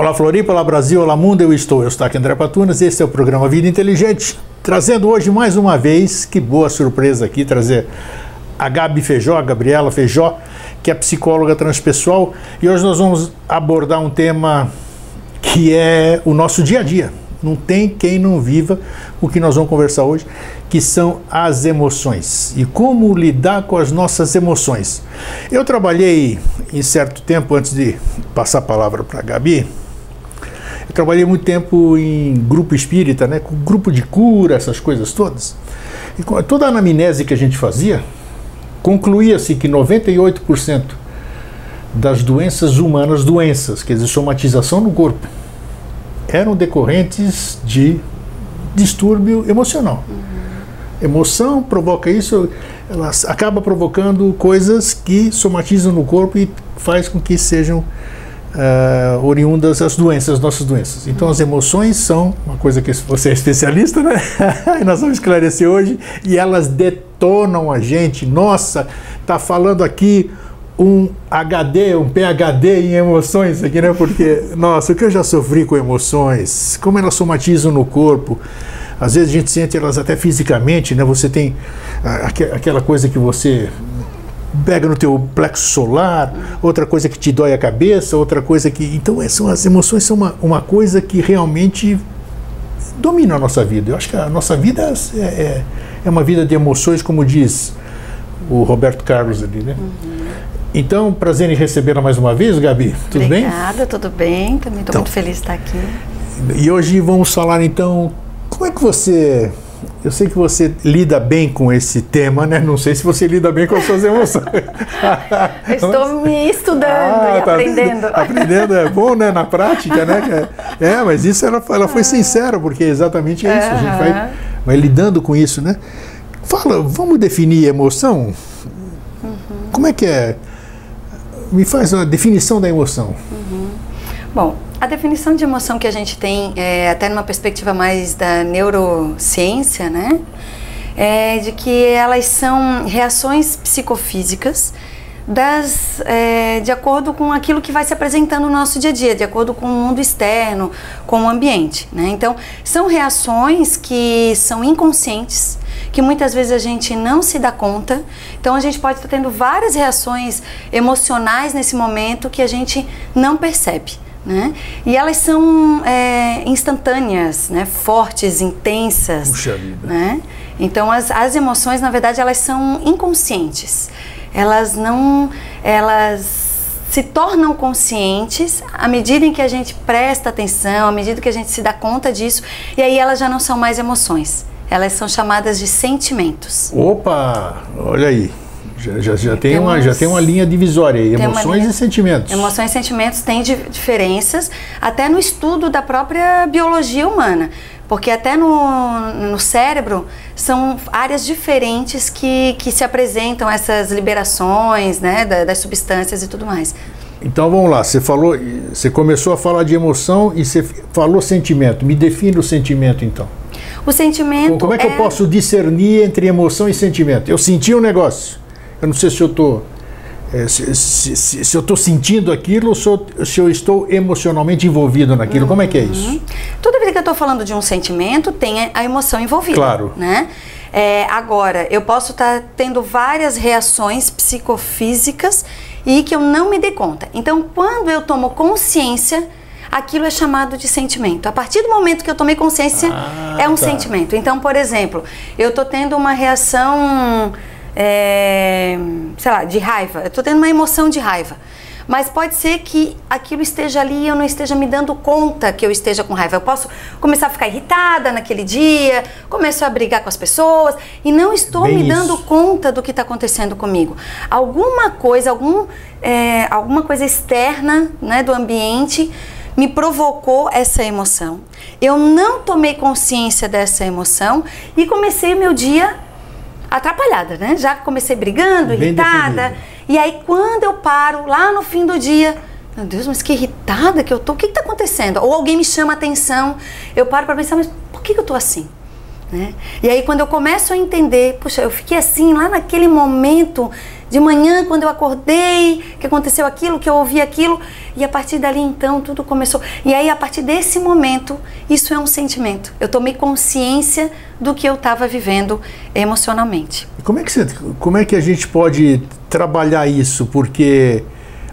Olá Floripa, olá Brasil, olá mundo, eu estou, eu estou aqui André Patunas, esse é o programa Vida Inteligente, trazendo hoje mais uma vez, que boa surpresa aqui, trazer a Gabi Feijó, a Gabriela Feijó, que é psicóloga transpessoal, e hoje nós vamos abordar um tema que é o nosso dia a dia. Não tem quem não viva o que nós vamos conversar hoje, que são as emoções e como lidar com as nossas emoções. Eu trabalhei em certo tempo, antes de passar a palavra para a Gabi, eu trabalhei muito tempo em grupo espírita, né, com grupo de cura, essas coisas todas. E toda a anamnese que a gente fazia, concluía-se que 98% das doenças humanas, doenças, quer dizer, somatização no corpo, eram decorrentes de distúrbio emocional. Uhum. Emoção provoca isso, ela acaba provocando coisas que somatizam no corpo e faz com que sejam uh, oriundas as doenças, as nossas doenças. Então as emoções são uma coisa que você é especialista, né? e nós vamos esclarecer hoje e elas detonam a gente. Nossa, tá falando aqui um HD, um PHD em emoções aqui, né? Porque, nossa, o que eu já sofri com emoções, como elas somatizam no corpo. Às vezes a gente sente elas até fisicamente, né? Você tem aquela coisa que você pega no teu plexo solar, outra coisa que te dói a cabeça, outra coisa que. Então, são, as emoções são uma, uma coisa que realmente domina a nossa vida. Eu acho que a nossa vida é, é, é uma vida de emoções, como diz o Roberto Carlos ali, né? Uhum. Então, prazer em recebê-la mais uma vez, Gabi. Tudo Obrigada, bem? Obrigada, tudo bem. Também estou então, muito feliz de estar aqui. E hoje vamos falar então, como é que você eu sei que você lida bem com esse tema, né? Não sei se você lida bem com as suas emoções. estou me estudando ah, e tá aprendendo. Aprendendo é bom, né? Na prática, né? É, mas isso ela, ela foi sincera, porque é exatamente isso. A gente vai, vai lidando com isso, né? Fala, vamos definir emoção? Uhum. Como é que é? Me faz uma definição da emoção. Uhum. Bom, a definição de emoção que a gente tem, é, até numa perspectiva mais da neurociência, né? É de que elas são reações psicofísicas das, é, de acordo com aquilo que vai se apresentando no nosso dia a dia, de acordo com o mundo externo, com o ambiente. Né? Então, são reações que são inconscientes, que muitas vezes a gente não se dá conta. Então, a gente pode estar tendo várias reações emocionais nesse momento que a gente não percebe. Né? E elas são é, instantâneas, né? fortes, intensas. Puxa vida. Né? Então as, as emoções, na verdade, elas são inconscientes. Elas não, elas se tornam conscientes à medida em que a gente presta atenção, à medida que a gente se dá conta disso, e aí elas já não são mais emoções. Elas são chamadas de sentimentos. Opa, olha aí. Já, já, já tem, uma, já tem uma linha divisória aí, emoções linha, e sentimentos. Emoções e sentimentos têm diferenças, até no estudo da própria biologia humana. Porque até no, no cérebro são áreas diferentes que, que se apresentam essas liberações né, das substâncias e tudo mais. Então vamos lá, você falou, você começou a falar de emoção e você falou sentimento. Me define o sentimento então. O sentimento. Como é que é... eu posso discernir entre emoção e sentimento? Eu senti um negócio. Eu não sei se eu estou é, se, se, se, se, eu estou sentindo aquilo ou se eu, se eu, estou emocionalmente envolvido naquilo. Uhum. Como é que é isso? Uhum. Toda vez que eu estou falando de um sentimento, tem a emoção envolvida. Claro. Né? É, agora, eu posso estar tá tendo várias reações psicofísicas e que eu não me dei conta. Então, quando eu tomo consciência, aquilo é chamado de sentimento. A partir do momento que eu tomei consciência, ah, é um tá. sentimento. Então, por exemplo, eu estou tendo uma reação é, sei lá, de raiva. Eu estou tendo uma emoção de raiva. Mas pode ser que aquilo esteja ali e eu não esteja me dando conta que eu esteja com raiva. Eu posso começar a ficar irritada naquele dia, começo a brigar com as pessoas e não estou Bem me dando conta do que está acontecendo comigo. Alguma coisa, algum, é, alguma coisa externa né, do ambiente me provocou essa emoção. Eu não tomei consciência dessa emoção e comecei meu dia atrapalhada, né? Já comecei brigando, Bem irritada. E aí quando eu paro lá no fim do dia, meu Deus, mas que irritada que eu tô. O que está acontecendo? Ou alguém me chama a atenção, eu paro para pensar, mas por que, que eu tô assim? Né? E aí quando eu começo a entender, puxa, eu fiquei assim lá naquele momento de manhã, quando eu acordei, que aconteceu aquilo, que eu ouvi aquilo, e a partir dali então tudo começou. E aí a partir desse momento, isso é um sentimento. Eu tomei consciência do que eu estava vivendo emocionalmente. Como é que você, como é que a gente pode trabalhar isso? Porque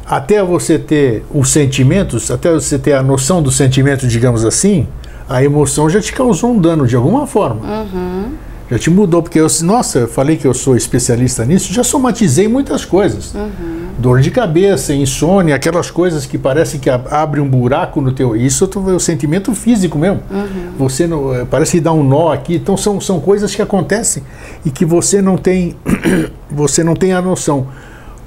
até você ter os sentimentos, até você ter a noção do sentimento, digamos assim, a emoção já te causou um dano de alguma forma. Uhum. Já te mudou, porque eu, nossa, eu falei que eu sou especialista nisso, já somatizei muitas coisas. Uhum. Dor de cabeça, insônia, aquelas coisas que parece que abre um buraco no teu. Isso é o sentimento físico mesmo. Uhum. Você não, eh, parece que dá um nó aqui. Então são, são coisas que acontecem e que você não tem, você não tem a noção.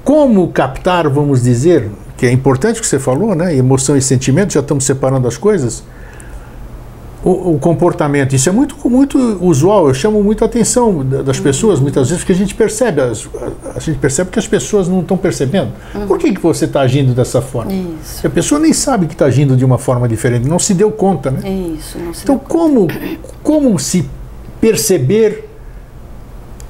Como captar, vamos dizer, que é importante o que você falou, né? Emoção e sentimento, já estamos separando as coisas o, o, comportamento. Isso é muito, muito usual. Eu chamo muito a atenção das uhum. pessoas, muitas vezes, porque a gente percebe, as, a, a, gente percebe que as pessoas não estão percebendo. Uhum. Por que, que você está agindo dessa forma? Isso. A pessoa nem sabe que está agindo de uma forma diferente, não se deu conta, né? Isso, não se então, como, como se perceber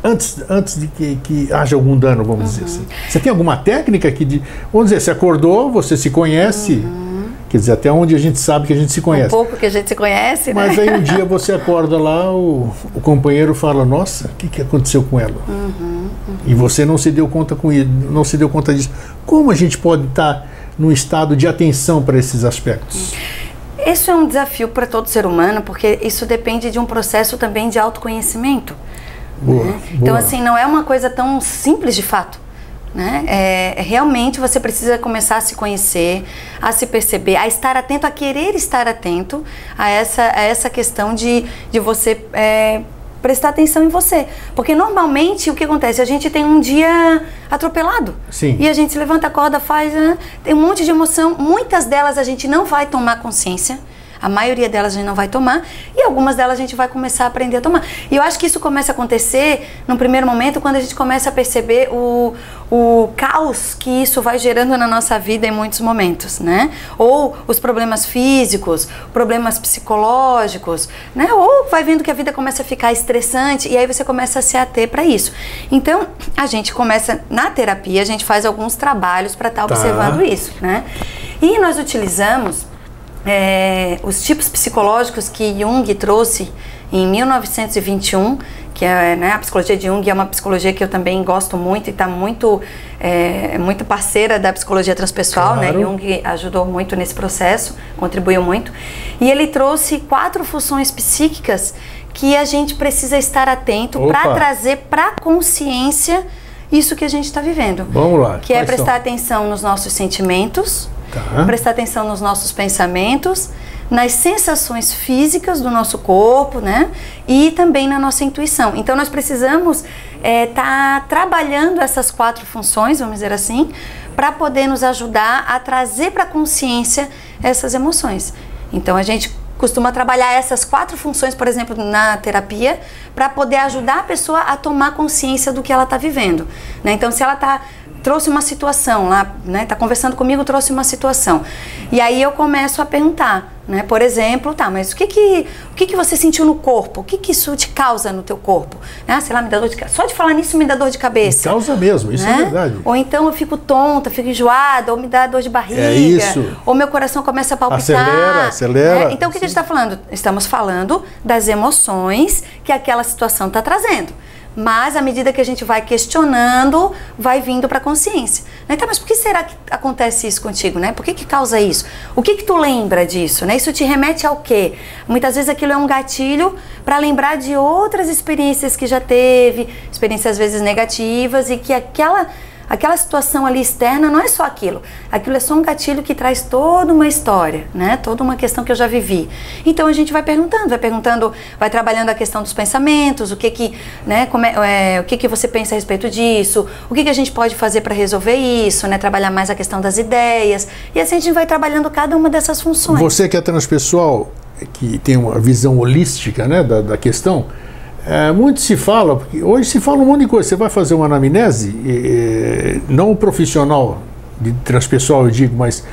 antes, antes de que, que haja algum dano, vamos uhum. dizer assim? Você tem alguma técnica que, de, vamos dizer, você acordou, você se conhece uhum. Quer dizer, até onde a gente sabe que a gente se conhece. Um pouco que a gente se conhece, Mas né? aí um dia você acorda lá, o, o companheiro fala, nossa, o que, que aconteceu com ela? Uhum, uhum. E você não se deu conta com isso, não se deu conta disso. Como a gente pode estar num estado de atenção para esses aspectos? Isso é um desafio para todo ser humano, porque isso depende de um processo também de autoconhecimento. Boa, né? boa. Então, assim, não é uma coisa tão simples de fato. Né? É, é, realmente você precisa começar a se conhecer, a se perceber, a estar atento, a querer estar atento a essa, a essa questão de, de você é, prestar atenção em você. Porque normalmente o que acontece? A gente tem um dia atropelado. Sim. E a gente se levanta, acorda, faz. Né? Tem um monte de emoção. Muitas delas a gente não vai tomar consciência. A maioria delas a gente não vai tomar e algumas delas a gente vai começar a aprender a tomar. E eu acho que isso começa a acontecer num primeiro momento quando a gente começa a perceber o, o caos que isso vai gerando na nossa vida em muitos momentos, né? Ou os problemas físicos, problemas psicológicos, né? Ou vai vendo que a vida começa a ficar estressante e aí você começa a se ater para isso. Então, a gente começa na terapia, a gente faz alguns trabalhos para estar tá observando isso, né? E nós utilizamos é, os tipos psicológicos que Jung trouxe em 1921, que é né, a psicologia de Jung é uma psicologia que eu também gosto muito e está muito, é, muito parceira da psicologia transpessoal, né? claro. né? Jung ajudou muito nesse processo, contribuiu muito. E ele trouxe quatro funções psíquicas que a gente precisa estar atento para trazer para a consciência isso que a gente está vivendo. Vamos lá. Que é prestar são? atenção nos nossos sentimentos, Tá. prestar atenção nos nossos pensamentos, nas sensações físicas do nosso corpo, né? E também na nossa intuição. Então nós precisamos estar é, tá trabalhando essas quatro funções, vamos dizer assim, para poder nos ajudar a trazer para a consciência essas emoções. Então a gente costuma trabalhar essas quatro funções, por exemplo, na terapia, para poder ajudar a pessoa a tomar consciência do que ela está vivendo. Né? Então, se ela está trouxe uma situação lá, né? Tá conversando comigo, trouxe uma situação. E aí eu começo a perguntar, né? Por exemplo, tá, mas o que que, o que que você sentiu no corpo? O que que isso te causa no teu corpo? Ah, sei lá, me dá dor de cabeça. Só de falar nisso me dá dor de cabeça. Me causa mesmo, isso né? é verdade. Ou então eu fico tonta, fico enjoada, ou me dá dor de barriga. É isso. Ou meu coração começa a palpitar. Acelera, acelera. Né? Então o que, que a gente está falando? Estamos falando das emoções que aquela situação está trazendo. Mas à medida que a gente vai questionando, vai vindo para a consciência. Né? Então, mas por que será que acontece isso contigo, né? Por que, que causa isso? O que que tu lembra disso, né? Isso te remete ao quê? Muitas vezes aquilo é um gatilho para lembrar de outras experiências que já teve, experiências às vezes negativas e que aquela aquela situação ali externa não é só aquilo. Aquilo é só um gatilho que traz toda uma história, né? Toda uma questão que eu já vivi. Então a gente vai perguntando, vai perguntando, vai trabalhando a questão dos pensamentos, o que que, né? É, é, o que que você pensa a respeito disso? O que que a gente pode fazer para resolver isso, né? Trabalhar mais a questão das ideias e assim a gente vai trabalhando cada uma dessas funções. Você que é transpessoal, que tem uma visão holística, né, da, da questão é, muito se fala, porque hoje se fala um monte de coisa. Você vai fazer uma anamnese, não profissional de transpessoal, eu digo, mas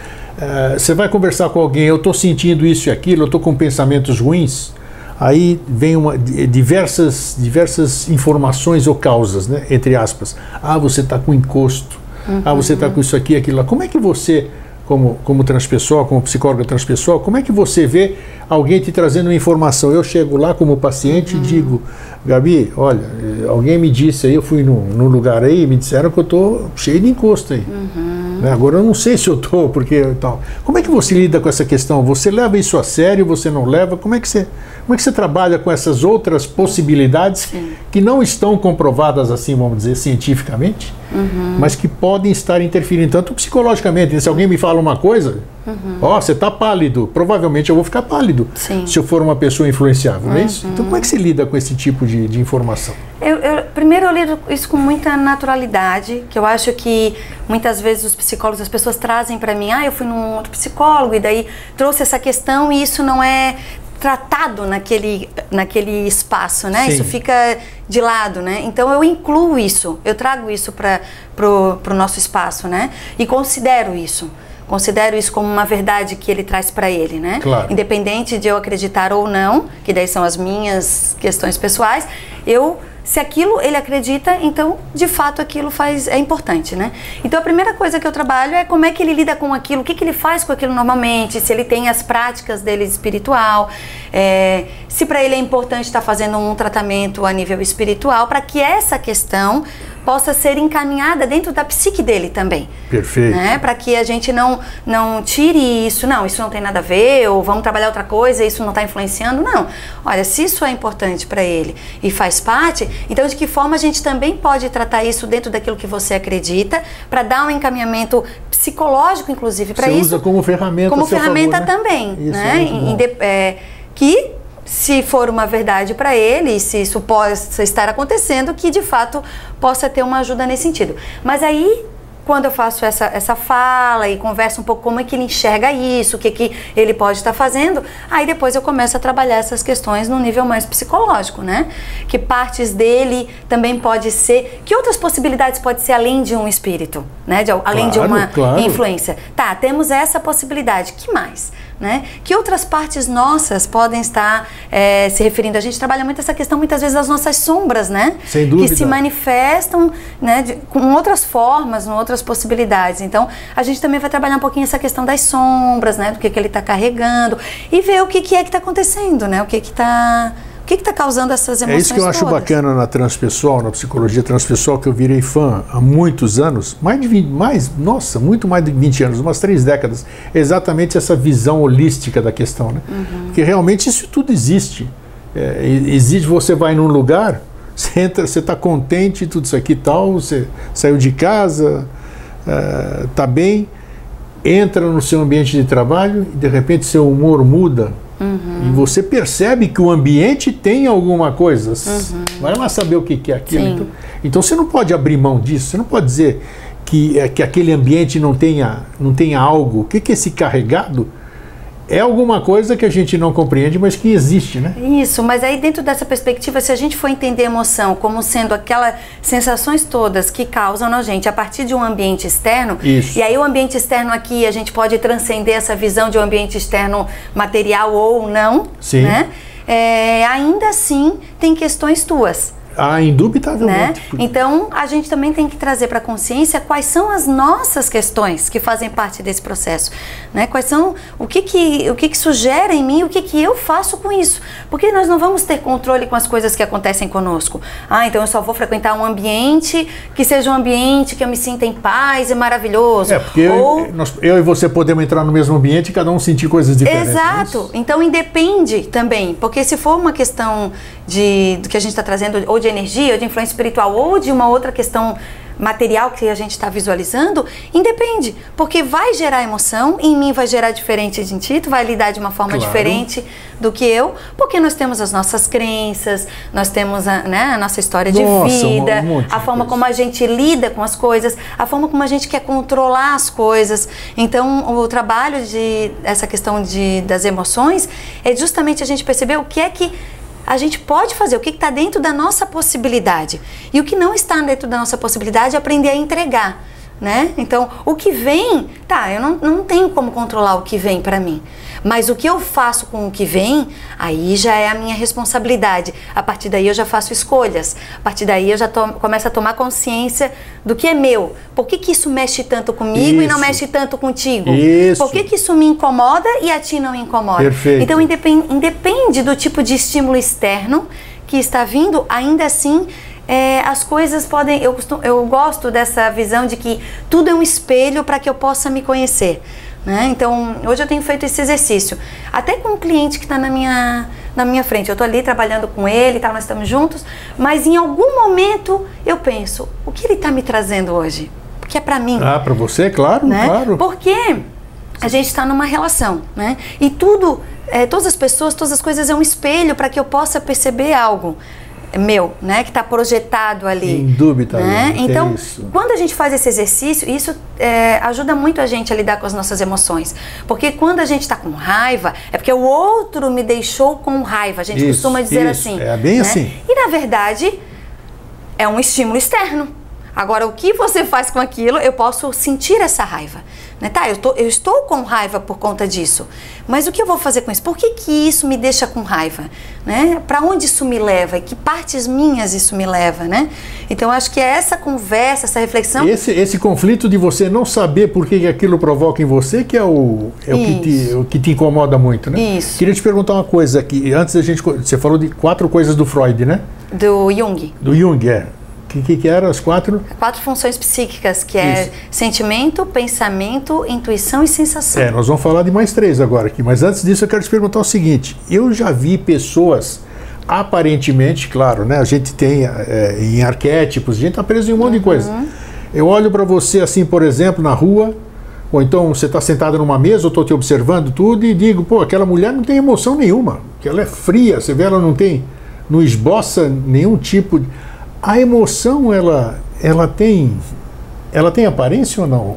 é, você vai conversar com alguém, eu estou sentindo isso e aquilo, eu estou com pensamentos ruins. Aí vem uma, diversas, diversas informações ou causas, né? entre aspas. Ah, você está com encosto. Uhum. Ah, você está com isso aqui, aquilo lá. Como é que você como, como transpessoal, como psicóloga transpessoal, como é que você vê alguém te trazendo uma informação? Eu chego lá como paciente uhum. e digo, Gabi, olha, alguém me disse aí, eu fui num, num lugar aí, me disseram que eu estou cheio de encosto aí. Uhum. Né? Agora eu não sei se eu estou, porque tal. Como é que você lida com essa questão? Você leva isso a sério, você não leva? Como é que você, como é que você trabalha com essas outras possibilidades Sim. Que não estão comprovadas assim, vamos dizer, cientificamente? uhum. mas que podem estar interferindo tanto psicologicamente. Se alguém me fala uma coisa, uhum. ó, você está pálido, provavelmente eu vou ficar pálido Sim. se eu for uma pessoa influenciável, não é isso? Então, como é que se lida com esse tipo de, de informação? Eu, eu, primeiro, eu lido isso com muita naturalidade, que eu acho que muitas vezes os psicólogos, as pessoas trazem para mim, ah, eu fui num outro psicólogo e daí trouxe essa questão e isso não é tratado naquele, naquele espaço, né? Sim. Isso fica de lado, né? Então eu incluo isso, eu trago isso para pro, pro nosso espaço, né? E considero isso. Considero isso como uma verdade que ele traz para ele, né? Claro. Independente de eu acreditar ou não, que daí são as minhas questões pessoais, eu se aquilo ele acredita, então de fato aquilo faz é importante, né? Então a primeira coisa que eu trabalho é como é que ele lida com aquilo, o que, que ele faz com aquilo normalmente, se ele tem as práticas dele espiritual, é, se para ele é importante estar tá fazendo um tratamento a nível espiritual, para que essa questão possa ser encaminhada dentro da psique dele também. Perfeito. Né? Para que a gente não, não tire isso, não, isso não tem nada a ver, ou vamos trabalhar outra coisa, isso não está influenciando. Não. Olha, se isso é importante para ele e faz parte, então de que forma a gente também pode tratar isso dentro daquilo que você acredita, para dar um encaminhamento psicológico, inclusive, para isso. Você usa como ferramenta Como ferramenta favor, né? também. Isso né? É, é que se for uma verdade para ele, se isso possa estar acontecendo, que de fato possa ter uma ajuda nesse sentido. Mas aí quando eu faço essa, essa fala e converso um pouco como é que ele enxerga isso, o que, que ele pode estar fazendo, aí depois eu começo a trabalhar essas questões no nível mais psicológico, né? Que partes dele também pode ser. Que outras possibilidades pode ser além de um espírito, né? De, além claro, de uma claro. influência. Tá, temos essa possibilidade. Que mais? Né? Que outras partes nossas podem estar é, se referindo? A gente trabalha muito essa questão, muitas vezes, das nossas sombras, né? Sem dúvida. Que se manifestam né, de, com outras formas, com outras possibilidades. Então, a gente também vai trabalhar um pouquinho essa questão das sombras, né? Do que, que ele está carregando e ver o que, que é que está acontecendo, né? O que está que está causando essas emoções? É isso que eu acho todas? bacana na transpessoal, na psicologia transpessoal, que eu virei fã há muitos anos, mais de 20, mais, nossa, muito mais de 20 anos, umas três décadas, exatamente essa visão holística da questão, né? Uhum. Porque realmente isso tudo existe. É, existe, você vai num lugar, você entra, você está contente, tudo isso aqui e tal, você saiu de casa, está é, bem, entra no seu ambiente de trabalho e de repente seu humor muda Uhum. E você percebe que o ambiente tem alguma coisa. Uhum. Vai lá saber o que é aquilo. Então, então, você não pode abrir mão disso. Você não pode dizer que, é, que aquele ambiente não tenha, não tenha algo. O que, que é esse carregado? É alguma coisa que a gente não compreende, mas que existe, né? Isso, mas aí dentro dessa perspectiva, se a gente for entender emoção como sendo aquelas sensações todas que causam na gente a partir de um ambiente externo, Isso. e aí o ambiente externo aqui a gente pode transcender essa visão de um ambiente externo material ou não, Sim. né? É, ainda assim tem questões tuas. Ah, indubitavelmente. Né? Então, a gente também tem que trazer para a consciência quais são as nossas questões que fazem parte desse processo. Né? Quais são, o que que, o que que sugere em mim, o que que eu faço com isso. Porque nós não vamos ter controle com as coisas que acontecem conosco. Ah, então eu só vou frequentar um ambiente que seja um ambiente que eu me sinta em paz e maravilhoso. É, porque Ou... eu, nós, eu e você podemos entrar no mesmo ambiente e cada um sentir coisas diferentes. Né? Exato. Então, independe também. Porque se for uma questão de, do que a gente está trazendo, ou de de energia, ou de influência espiritual, ou de uma outra questão material que a gente está visualizando, independe, porque vai gerar emoção, em mim vai gerar diferente de ti, tu vai lidar de uma forma claro. diferente do que eu, porque nós temos as nossas crenças, nós temos a, né, a nossa história nossa, de vida, um a forma como a gente lida com as coisas, a forma como a gente quer controlar as coisas. Então, o trabalho de essa questão de, das emoções é justamente a gente perceber o que é que a gente pode fazer, o que está dentro da nossa possibilidade. E o que não está dentro da nossa possibilidade é aprender a entregar. né? Então, o que vem, tá, eu não, não tenho como controlar o que vem para mim. Mas o que eu faço com o que vem, aí já é a minha responsabilidade. A partir daí eu já faço escolhas. A partir daí eu já to começo a tomar consciência do que é meu. Por que, que isso mexe tanto comigo isso. e não mexe tanto contigo? Isso. Por que, que isso me incomoda e a ti não incomoda? Perfeito. Então, independ independe do tipo de estímulo externo que está vindo, ainda assim é, as coisas podem. Eu, eu gosto dessa visão de que tudo é um espelho para que eu possa me conhecer. Né? Então, hoje eu tenho feito esse exercício. Até com um cliente que está na minha, na minha frente. Eu estou ali trabalhando com ele, tá, nós estamos juntos, mas em algum momento eu penso: o que ele está me trazendo hoje? Que é para mim. Ah, para você, claro, né? claro. Porque a gente está numa relação, né? E tudo, é, todas as pessoas, todas as coisas é um espelho para que eu possa perceber algo meu, né, que está projetado ali. Indubitamente. Né? é Então, isso. quando a gente faz esse exercício, isso é, ajuda muito a gente a lidar com as nossas emoções. Porque quando a gente está com raiva, é porque o outro me deixou com raiva. A gente Isso, costuma dizer isso. assim. É bem né? assim. E na verdade, é um estímulo externo. Agora, o que você faz com aquilo, eu posso sentir essa raiva. Né? Tá, eu, tô, eu estou com raiva por conta disso. Mas o que eu vou fazer com isso? Por que, que isso me deixa com raiva? Né? Para onde isso me leva? E que partes minhas isso me leva? Né? Então, acho que é essa conversa, essa reflexão. Esse, esse conflito de você não saber por que aquilo provoca em você que é o, é o, que, te, o que te incomoda muito, né? Isso. Queria te perguntar uma coisa aqui. Antes a gente. Você falou de quatro coisas do Freud, né? Do Jung. Do Jung, é. O que, que, que eram as quatro? Quatro funções psíquicas, que é Isso. sentimento, pensamento, intuição e sensação. É, nós vamos falar de mais três agora aqui. Mas antes disso, eu quero te perguntar o seguinte: eu já vi pessoas, aparentemente, claro, né? A gente tem é, em arquétipos, a gente está preso em um monte de coisa. Eu olho para você assim, por exemplo, na rua, ou então você está sentado numa mesa, eu estou te observando tudo e digo, pô, aquela mulher não tem emoção nenhuma, que ela é fria, você vê, ela não tem, não esboça nenhum tipo de. A emoção, ela, ela tem, ela tem aparência ou não?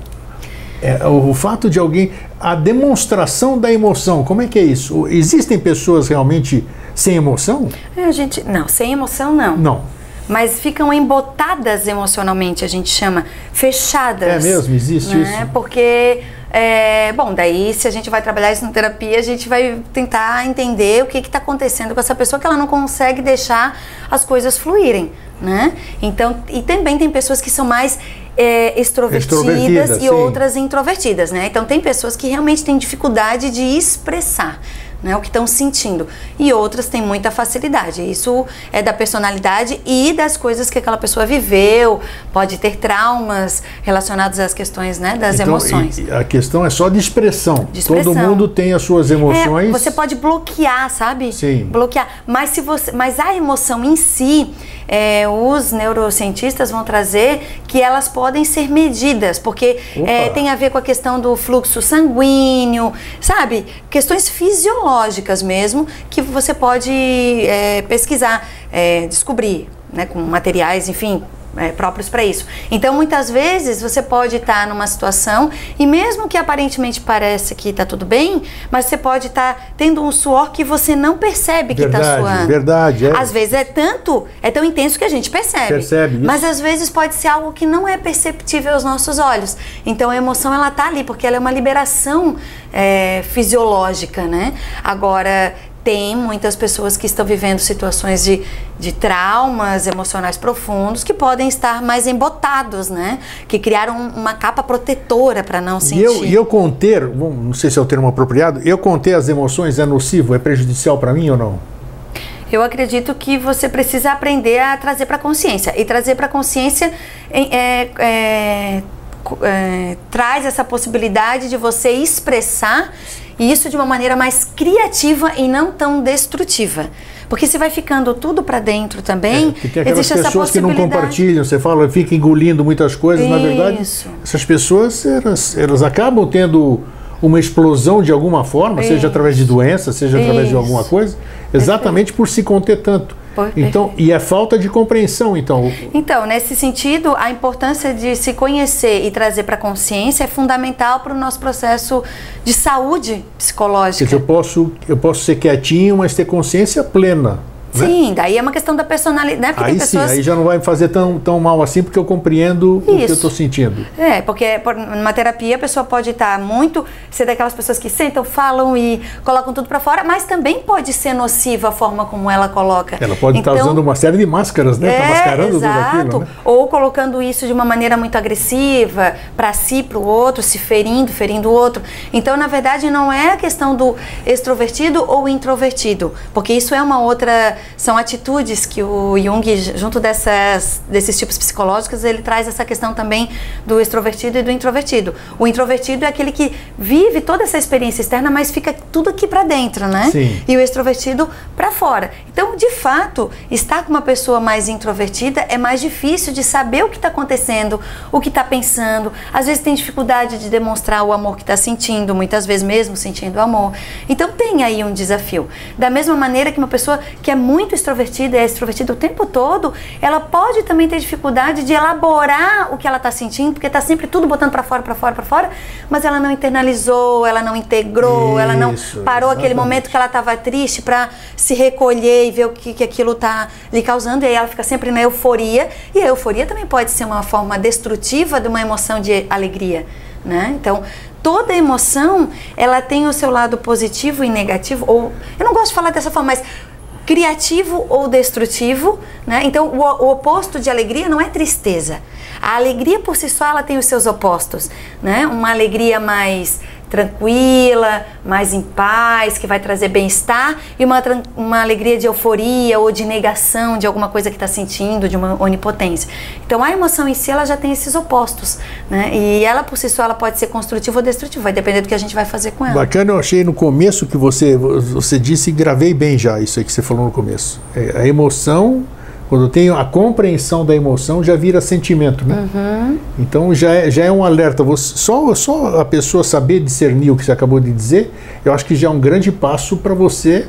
É, o, fato de alguém. A demonstração da emoção, como é que é isso? Existem pessoas realmente sem emoção? É, a gente, não, sem emoção não. Não. Mas ficam embotadas emocionalmente, a gente chama, fechadas. É mesmo? Existe né? isso? Porque, é, bom, daí se a gente vai trabalhar isso na terapia, a gente vai tentar entender o que está acontecendo com essa pessoa que ela não consegue deixar as coisas fluírem, né? Então, e também tem pessoas que são mais é, extrovertidas Extrovertida, e sim. outras introvertidas, né? Então tem pessoas que realmente têm dificuldade de expressar. Né, o que estão sentindo. E outras têm muita facilidade. Isso é da personalidade e das coisas que aquela pessoa viveu. Pode ter traumas relacionados às questões né, das Então, emoções. e- a questão é só de expressão. De expressão. Todo mundo tem as suas emoções. É, você pode bloquear, sabe? Sim. Bloquear. Mas se você, mas a emoção em si, é, os neurocientistas vão trazer que elas podem ser medidas, porque é, tem a ver com a questão do fluxo sanguíneo, sabe? Questões fisiológicas mesmo que você pode é, pesquisar, é, descobrir, né, com materiais, enfim. É, próprios para isso. Então, muitas vezes você pode estar numa situação e mesmo que aparentemente pareça que está tudo bem, mas você pode estar tendo um suor que você não percebe que está suando. verdade, é. Às vezes é tanto, é tão intenso que a gente percebe. Percebe isso. Mas às vezes pode ser algo que não é perceptível aos nossos olhos. Então a emoção ela tá ali porque ela é uma liberação é, fisiológica, né? Agora tem muitas pessoas que estão vivendo situações de, de traumas emocionais profundos que podem estar mais embotados, né? Que criaram uma capa protetora para não E sentir. eu, e eu conter, bom, não sei se é o termo apropriado, eu conter as emoções é nocivo, é prejudicial para mim ou não? Eu acredito que você precisa aprender a trazer para a consciência. E trazer para a consciência é, é, é, traz essa possibilidade de você expressar isso de uma maneira mais criativa e não tão destrutiva. Porque se vai ficando tudo para dentro também, É, tem existe essa pessoas que não compartilham, você fala, fica engolindo muitas coisas, na verdade, Isso. essas pessoas, elas, elas acabam tendo uma explosão de alguma forma, seja Isso. através de doença, seja através de Isso. alguma coisa, exatamente por se conter tanto. Então, e é falta de compreensão, então. Então, nesse sentido, a importância de se conhecer e trazer para a consciência é fundamental para o nosso processo de saúde Quer psicológica. dizer, eu posso, eu posso ser quietinho, mas ter consciência plena. Né? Sim, daí é uma questão da personalidade, né? Porque aí pessoas... sim, aí já não vai fazer tão, tão mal assim, porque eu compreendo o que eu Isso. estou sentindo. É, porque por- numa terapia a pessoa pode estar muito, ser daquelas pessoas que sentam, falam e colocam tudo pra fora, mas também pode ser nociva a forma como ela coloca. Ela pode estar Então, usando uma série de máscaras, né? Tá é, mascarando exato. tudo aquilo, né? Ou colocando isso de uma maneira muito agressiva para si, para o outro, se ferindo, ferindo o outro. Então, na verdade, não é a questão do extrovertido ou introvertido, porque isso é uma outra, são atitudes que o Jung, junto dessas, desses tipos psicológicos, ele traz essa questão também do extrovertido e do introvertido. O introvertido é aquele que vive toda essa experiência externa, mas fica tudo aqui para dentro, né? Sim. e o extrovertido para fora. Então, de fato, estar com uma pessoa mais introvertida é mais difícil de saber o que está acontecendo, o que está pensando. Às vezes tem dificuldade de demonstrar o amor que está sentindo, muitas vezes mesmo sentindo amor. Então, tem aí um desafio. Da mesma maneira que uma pessoa que é muito extrovertida, é extrovertida o tempo todo, ela pode também ter dificuldade de elaborar o que ela está sentindo, porque está sempre tudo botando para fora, para fora, para fora, mas ela não internalizou, ela não integrou, ela não Isso, parou aquele exatamente. momento que ela estava triste para se recolher e ver o que, que aquilo está lhe causando, e aí ela fica sempre na euforia. E a euforia também pode ser uma forma destrutiva de uma emoção de alegria, né? Então, toda emoção, ela tem o seu lado positivo e negativo, ou eu não gosto de falar dessa forma, mas criativo ou destrutivo, né? Então, o, o oposto de alegria não é tristeza. A alegria por si só, ela tem os seus opostos, né? Uma alegria mais tranquila, mais em paz, que vai trazer bem-estar, e uma, uma alegria de euforia ou de negação de alguma coisa que está sentindo, de uma onipotência. Então a emoção em si ela já tem esses opostos, né? E ela por si só ela pode ser construtiva ou destrutiva, vai depender do que a gente vai fazer com ela. Bacana, eu achei no começo que você, você disse e gravei bem já isso aí que você falou no começo. É, a emoção, quando tem a compreensão da emoção, já vira sentimento, né? Uhum. Então já é, já é um alerta. Você, só, só a pessoa saber discernir o que você acabou de dizer, eu acho que já é um grande passo para você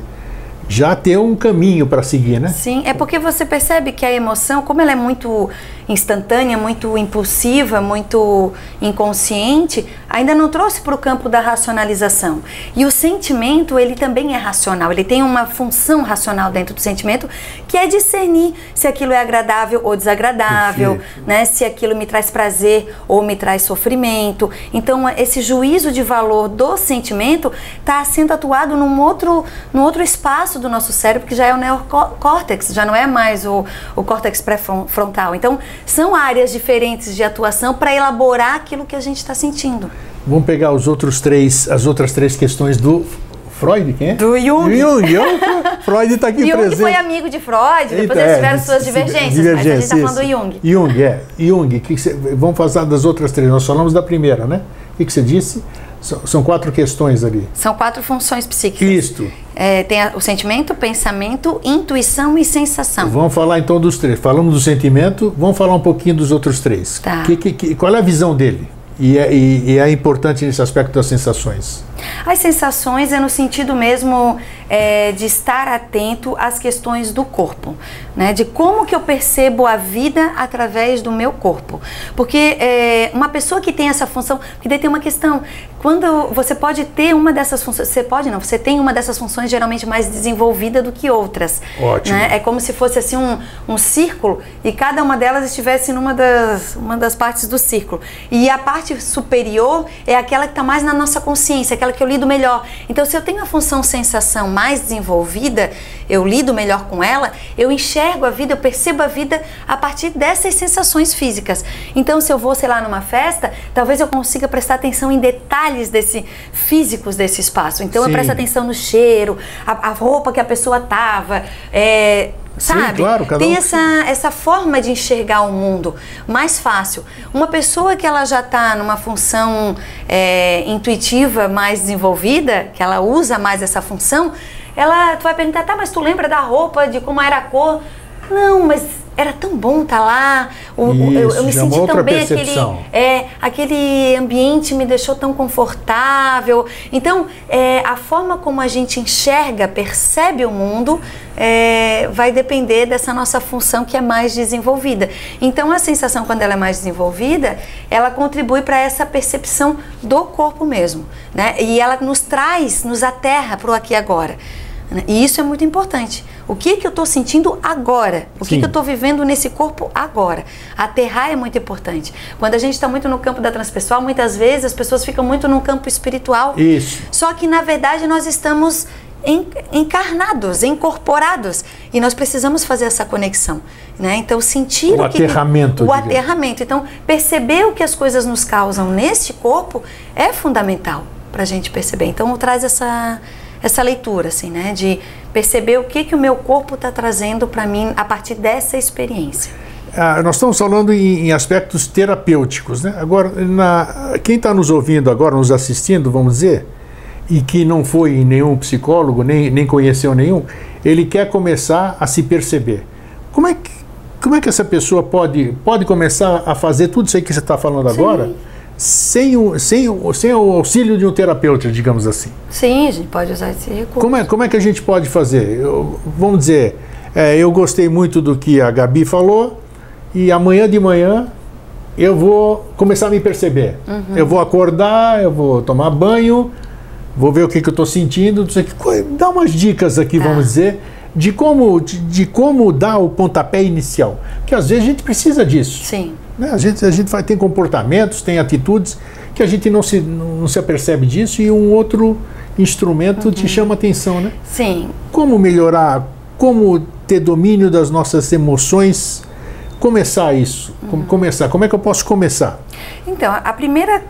já ter um caminho para seguir, né? Sim, é porque você percebe que a emoção, como ela é muito instantânea, muito impulsiva, muito inconsciente, ainda não trouxe para o campo da racionalização. E o sentimento, ele também é racional, ele tem uma função racional dentro do sentimento, que é discernir se aquilo é agradável ou desagradável, Perfeito. né? se aquilo me traz prazer ou me traz sofrimento. Então, esse juízo de valor do sentimento está sendo atuado num outro, num outro espaço do nosso cérebro, que já é o neocórtex, já não é mais o, o córtex pré-frontal. Então, são áreas diferentes de atuação para elaborar aquilo que a gente está sentindo. Vamos pegar os outros três, as outras três questões do Freud, quem é? Do Jung. Jung. Eu- Freud está aqui Jung presente. foi amigo de Freud, depois Eita, eles é, tiveram suas se- divergências, mas a gente está falando do. Jung. Jung, é. Jung, que que você- vamos falar das outras três. Nós falamos da primeira, né? O que, que você disse? São, são quatro questões ali. São quatro funções psíquicas. Isto. É, tem o sentimento, pensamento, intuição e sensação. Vamos falar então dos três. Falamos do sentimento, vamos falar um pouquinho dos outros três. Tá. Que- que- que- qual é a visão dele? E é, e- e é importante nesse aspecto das sensações. As sensações é no sentido mesmo é, de estar atento às questões do corpo, né? De como que eu percebo a vida através do meu corpo. Porque é, uma pessoa que tem essa função, porque daí tem uma questão, quando você pode ter uma dessas funções, você pode não, você tem uma dessas funções geralmente mais desenvolvida do que outras. Ótimo. né? É como se fosse assim um, um círculo e cada uma delas estivesse numa das, uma das partes do círculo. E a parte superior é aquela que está mais na nossa consciência, aquela que eu lido melhor. Então, se eu tenho a função sensação mais desenvolvida, eu lido melhor com ela, eu enxergo a vida, eu percebo a vida a partir dessas sensações físicas. Então, se eu vou, sei lá, numa festa, talvez eu consiga prestar atenção em detalhes desse físicos desse espaço. Então, Sim. eu presto atenção no cheiro, a, a roupa que a pessoa tava, é, Sim, sabe? claro, cada Tem um- essa, essa forma de enxergar o mundo mais fácil. Uma pessoa que ela já está numa função é, intuitiva mais desenvolvida, que ela usa mais essa função, ela tu vai perguntar, tá, mas tu lembra da roupa, de como era a cor? Não, mas era tão bom estar lá. O- o- eu, eu me Isso, é senti tão bem, aquele, é, aquele ambiente me deixou tão confortável. Então, é, a forma como a gente enxerga, percebe o mundo, é, vai depender dessa nossa função que é mais desenvolvida. Então, a sensação, quando ela é mais desenvolvida, ela contribui para essa percepção do corpo mesmo. Né? E ela nos traz, nos aterra para o aqui e agora. Né? E isso é muito importante. O que, que eu estou sentindo agora? O que, que eu estou vivendo nesse corpo agora? Aterrar é muito importante. Quando a gente está muito no campo da transpessoal, muitas vezes as pessoas ficam muito no campo espiritual. Isso. Só que, na verdade, nós estamos encarnados, incorporados. E nós precisamos fazer essa conexão. Né? Então, sentir o, o aterramento. o aterramento. Então, perceber o que as coisas nos causam neste corpo é fundamental para a gente perceber. Então, traz essa, essa leitura, assim, né? De perceber o que, que o meu corpo está trazendo para mim a partir dessa experiência. Ah, nós estamos falando em, em, aspectos terapêuticos, né? Agora, na, quem está nos ouvindo agora, nos assistindo, vamos dizer, e que não foi nenhum psicólogo, nem, nem conheceu nenhum, ele quer começar a se perceber. Como é que, como é que essa pessoa pode, pode começar a fazer tudo isso aí que você está falando Sim. agora? Sem o, sem, o, sem o auxílio de um terapeuta, digamos assim. Sim, a gente pode usar esse recurso. Como é, como é que a gente pode fazer? Eu, vamos dizer, é, eu gostei muito do que a Gabi falou e amanhã de manhã eu vou começar a me perceber. Uhum. Eu vou acordar, eu vou tomar banho, vou ver o que, que eu estou sentindo. Dá umas dicas aqui, tá. vamos dizer, de como, de, de, como dar o pontapé inicial. Porque às vezes a gente precisa disso. Sim. Né? A gente, a gente vai, tem comportamentos, tem atitudes que a gente não se, não se apercebe disso e um outro instrumento uhum. te chama atenção, né? Sim. Como melhorar, como ter domínio das nossas emoções, começar isso, uhum. como começar, como é que eu posso começar? Então, a primeira,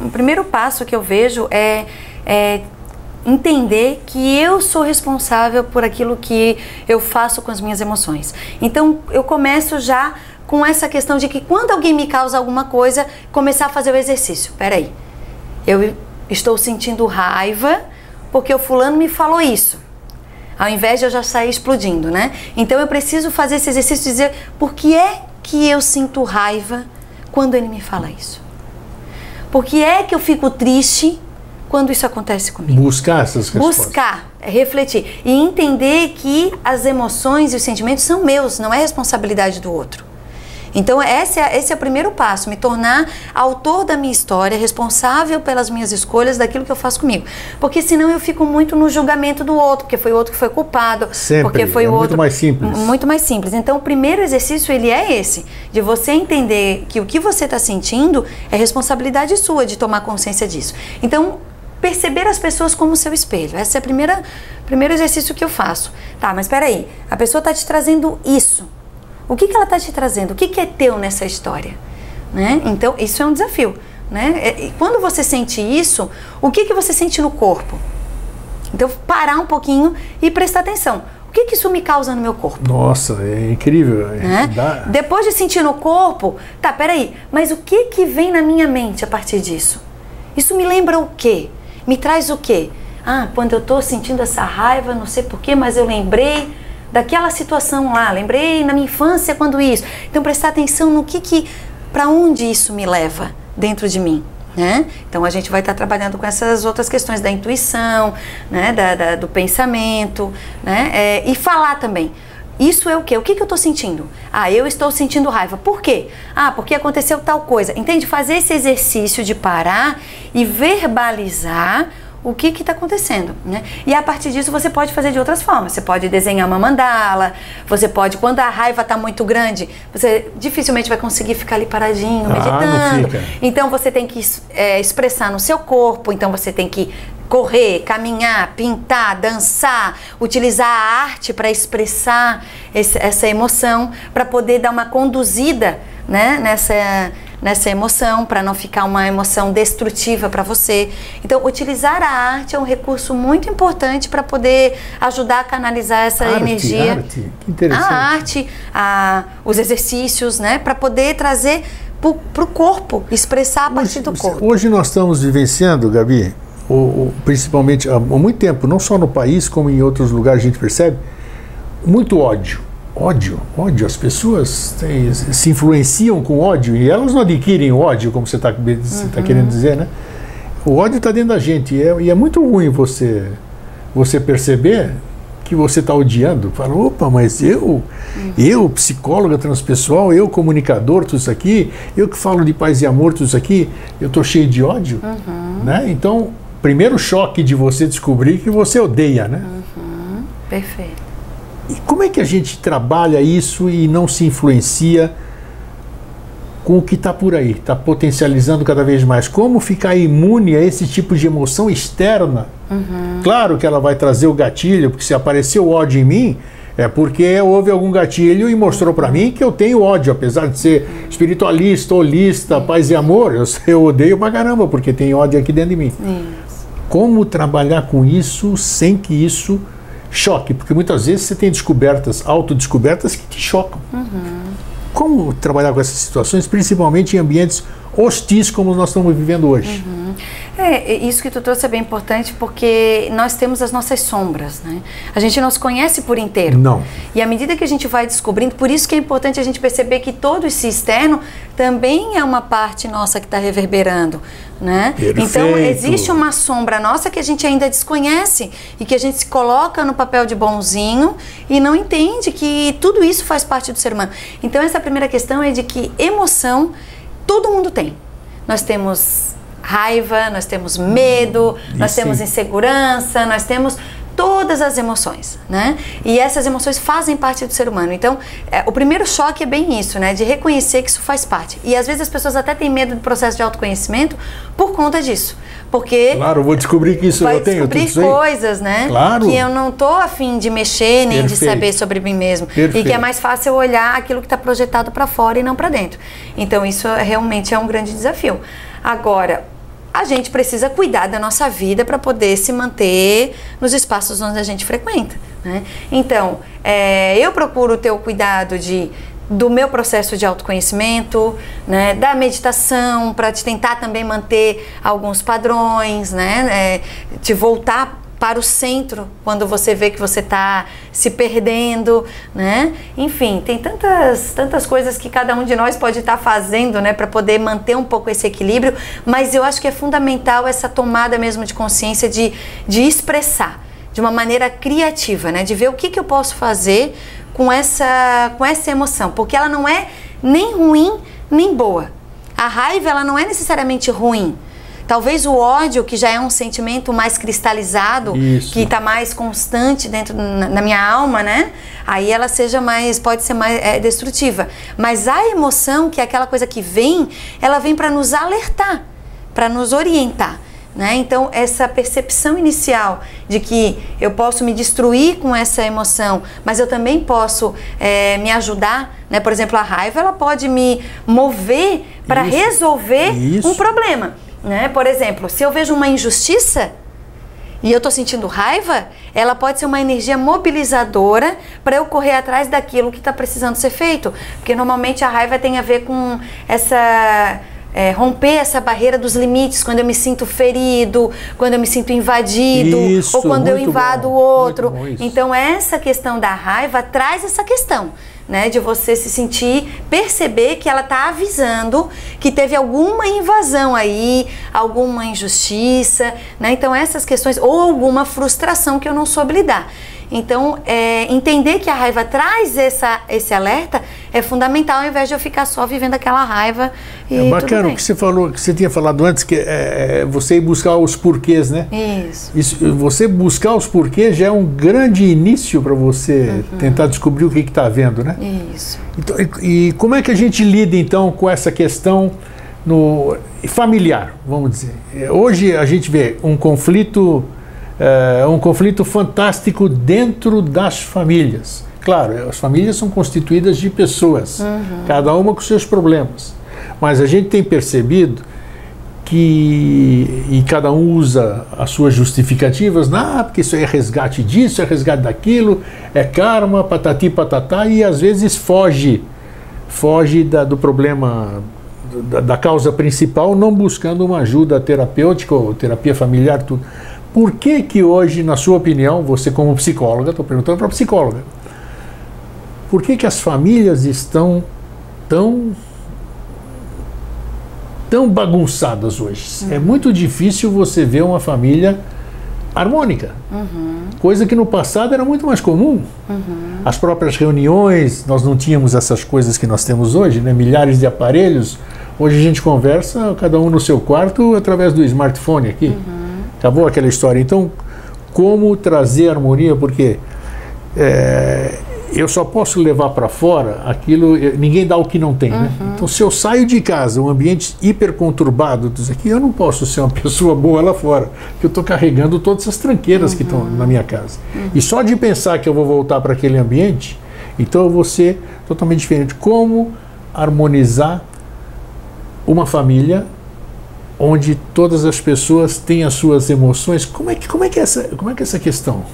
o primeiro passo que eu vejo é, é entender que eu sou responsável por aquilo que eu faço com as minhas emoções. Então, eu começo já com essa questão de que quando alguém me causa alguma coisa, começar a fazer o exercício. Peraí, eu estou sentindo raiva porque o fulano me falou isso. Ao invés de eu já sair explodindo, né? Então eu preciso fazer esse exercício de dizer por que é que eu sinto raiva quando ele me fala isso? Por que é que eu fico triste quando isso acontece comigo? Buscar essas respostas. Buscar, é refletir e entender que as emoções e os sentimentos são meus, não é responsabilidade do outro. Então, esse é, esse é o primeiro passo, me tornar autor da minha história, responsável pelas minhas escolhas, daquilo que eu faço comigo. Porque senão eu fico muito no julgamento do outro, porque foi o outro que foi culpado, Sempre. porque foi é o muito outro. mais simples. Muito mais simples. Então, o primeiro exercício ele é esse, de você entender que o que você está sentindo é responsabilidade sua de tomar consciência disso. Então, perceber as pessoas como seu espelho. Esse é o primeiro exercício que eu faço. Tá, mas espera aí, a pessoa está te trazendo isso. O que, que ela está te trazendo? O que, que é teu nessa história? Né? Então, isso é um desafio. Né? É, e quando você sente isso, o que, que você sente no corpo? Então, parar um pouquinho e prestar atenção. O que, que isso me causa no meu corpo? Nossa, é incrível. Né? Dá... Depois de sentir no corpo, tá, peraí, mas o que, que vem na minha mente a partir disso? Isso me lembra o quê? Me traz o quê? Ah, quando eu estou sentindo essa raiva, não sei porquê, mas eu lembrei daquela situação lá, lembrei na minha infância quando isso. Então prestar atenção no que que para onde isso me leva dentro de mim. Né? Então a gente vai estar trabalhando com essas outras questões da intuição, né? da, da do pensamento, né? É, e falar também. Isso é o quê? O que, que eu estou sentindo? Ah, eu estou sentindo raiva. Por quê? Ah, porque aconteceu tal coisa. Entende? Fazer esse exercício de parar e verbalizar o que está acontecendo, né? E a partir disso você pode fazer de outras formas. Você pode desenhar uma mandala, você pode, quando a raiva está muito grande, você dificilmente vai conseguir ficar ali paradinho, ah, meditando. Então você tem que é, expressar no seu corpo, então você tem que correr, caminhar, pintar, dançar, utilizar a arte para expressar esse, essa emoção, para poder dar uma conduzida né, nessa nessa emoção, para não ficar uma emoção destrutiva para você. Então, utilizar a arte é um recurso muito importante para poder ajudar a canalizar essa arte, energia. Arte. Que interessante. A arte, a, os exercícios, né, para poder trazer para o corpo, expressar a partir do corpo. Hoje nós estamos vivenciando, Gabi, o, o, principalmente há muito tempo, não só no país, como em outros lugares a gente percebe, muito ódio ódio, ódio. As pessoas têm, se influenciam com ódio e elas não adquirem ódio, como você está tá uhum. querendo dizer, né? O ódio está dentro da gente e é, e é, muito ruim você, você perceber que você está odiando. Fala, opa, mas eu, uhum. eu, psicóloga transpessoal, eu, comunicador, tudo isso aqui, eu que falo de paz e amor, tudo isso aqui, eu estou cheio de ódio, uhum. né? Então, primeiro choque de você descobrir que você odeia, né? Uhum. Perfeito. E como é que a gente trabalha isso e não se influencia com o que está por aí, está potencializando cada vez mais? Como ficar imune a esse tipo de emoção externa? Uhum. Claro que ela vai trazer o gatilho, porque se apareceu ódio em mim, é porque houve algum gatilho e mostrou para mim que eu tenho ódio, apesar de ser espiritualista, holista, paz e amor, eu, eu odeio pra caramba, porque tem ódio aqui dentro de mim. Isso. Como trabalhar com isso sem que isso choque? Porque muitas vezes você tem descobertas, autodescobertas que te chocam. Uhum. Como trabalhar com essas situações, principalmente em ambientes hostis como nós estamos vivendo hoje? Uhum. É, isso que tu trouxe é bem importante porque nós temos as nossas sombras, né? A gente não se conhece por inteiro. Não. E à medida que a gente vai descobrindo, por isso que é importante a gente perceber que todo esse externo também é uma parte nossa que está reverberando, né? Perfeito. Então existe uma sombra nossa que a gente ainda desconhece e que a gente se coloca no papel de bonzinho e não entende que tudo isso faz parte do ser humano. Então essa primeira questão é de que emoção todo mundo tem. Nós temos raiva, nós temos medo, nós temos insegurança, nós temos todas as emoções, né? E essas emoções fazem parte do ser humano. Então, é, o primeiro choque é bem isso, né? De reconhecer que isso faz parte. E às vezes as pessoas até têm medo do processo de autoconhecimento por conta disso. Porque. Claro, vou descobrir que isso eu tenho. descobrir coisas, né? Claro. Que eu não tô afim de mexer nem Perfeito. de saber sobre mim mesmo. Perfeito. E que é mais fácil olhar aquilo que está projetado para fora e não para dentro. Então, isso realmente é um grande desafio. Agora, a gente precisa cuidar da nossa vida para poder se manter nos espaços onde a gente frequenta. Né? Então, é, eu procuro ter o cuidado de do meu processo de autoconhecimento, né, da meditação, para te tentar também manter alguns padrões, né, é, te voltar para o centro quando você vê que você está se perdendo, né? Enfim, tem tantas, tantas coisas que cada um de nós pode estar tá fazendo, né, para poder manter um pouco esse equilíbrio, mas eu acho que é fundamental essa tomada mesmo de consciência de, de expressar de uma maneira criativa, né? De ver o que, que eu posso fazer com essa, com essa emoção, porque ela não é nem ruim nem boa. A raiva ela não é necessariamente ruim. Talvez o ódio, que já é um sentimento mais cristalizado, Isso. que está mais constante dentro na, minha alma, né? Aí ela seja mais, pode ser mais é, destrutiva. Mas a emoção, que é aquela coisa que vem, ela vem para nos alertar, para nos orientar. Né? Então, essa percepção inicial de que eu posso me destruir com essa emoção, mas eu também posso é, me ajudar, né? por exemplo, a raiva ela pode me mover para resolver Isso. um problema. Né? Por exemplo, se eu vejo uma injustiça e eu estou sentindo raiva, ela pode ser uma energia mobilizadora para eu correr atrás daquilo que está precisando ser feito. Porque normalmente a raiva tem a ver com essa. É, romper essa barreira dos limites quando eu me sinto ferido, quando eu me sinto invadido isso, ou quando eu invado o outro. Então essa questão da raiva traz essa questão né? De você se sentir, perceber que ela está avisando que teve alguma invasão aí, alguma injustiça, né? Então essas questões, ou alguma frustração que eu não soube lidar. Então, é, entender que a raiva traz essa, esse alerta é fundamental, ao invés de eu ficar só vivendo aquela raiva. E é bacana o que você falou, que você tinha falado antes, que é, é você ir buscar os porquês, né? Isso. Isso você buscar os porquês já é um grande início para você uhum. tentar descobrir o que está havendo, né? Isso. Então, e, e como é que a gente lida então com essa questão no familiar, vamos dizer? Hoje a gente vê um conflito é um conflito fantástico dentro das famílias. Claro, as famílias são constituídas de pessoas, uhum. cada uma com seus problemas. Mas a gente tem percebido que e cada um usa as suas justificativas, ah, porque isso é resgate disso, é resgate daquilo, é karma, patati patatá, e às vezes foge, foge da, do problema, da, da, causa principal, não buscando uma ajuda terapêutica ou terapia familiar, tudo. Por que que hoje, na sua opinião, você como psicóloga, estou perguntando para psicóloga, por que que as famílias estão tão tão bagunçadas hoje? Uhum. É muito difícil você ver uma família harmônica, uhum. coisa que no passado era muito mais comum. Uhum. As próprias reuniões, nós não tínhamos essas coisas que nós temos hoje, né? milhares de aparelhos. Hoje a gente conversa, cada um no seu quarto, através do smartphone aqui. Uhum. Acabou aquela história. Então, como trazer harmonia? Porque é, eu só posso levar para fora aquilo, ninguém dá o que não tem, né? uhum. Então, se eu saio de casa, um ambiente hiper conturbado, aqui, eu não posso ser uma pessoa boa lá fora, porque eu estou carregando todas essas tranqueiras uhum. que estão na minha casa. Uhum. E só de pensar que eu vou voltar para aquele ambiente, então eu vou ser totalmente diferente. Como harmonizar uma família onde todas as pessoas têm as suas emoções? Como é que, como é, que é essa, como é que é essa questão?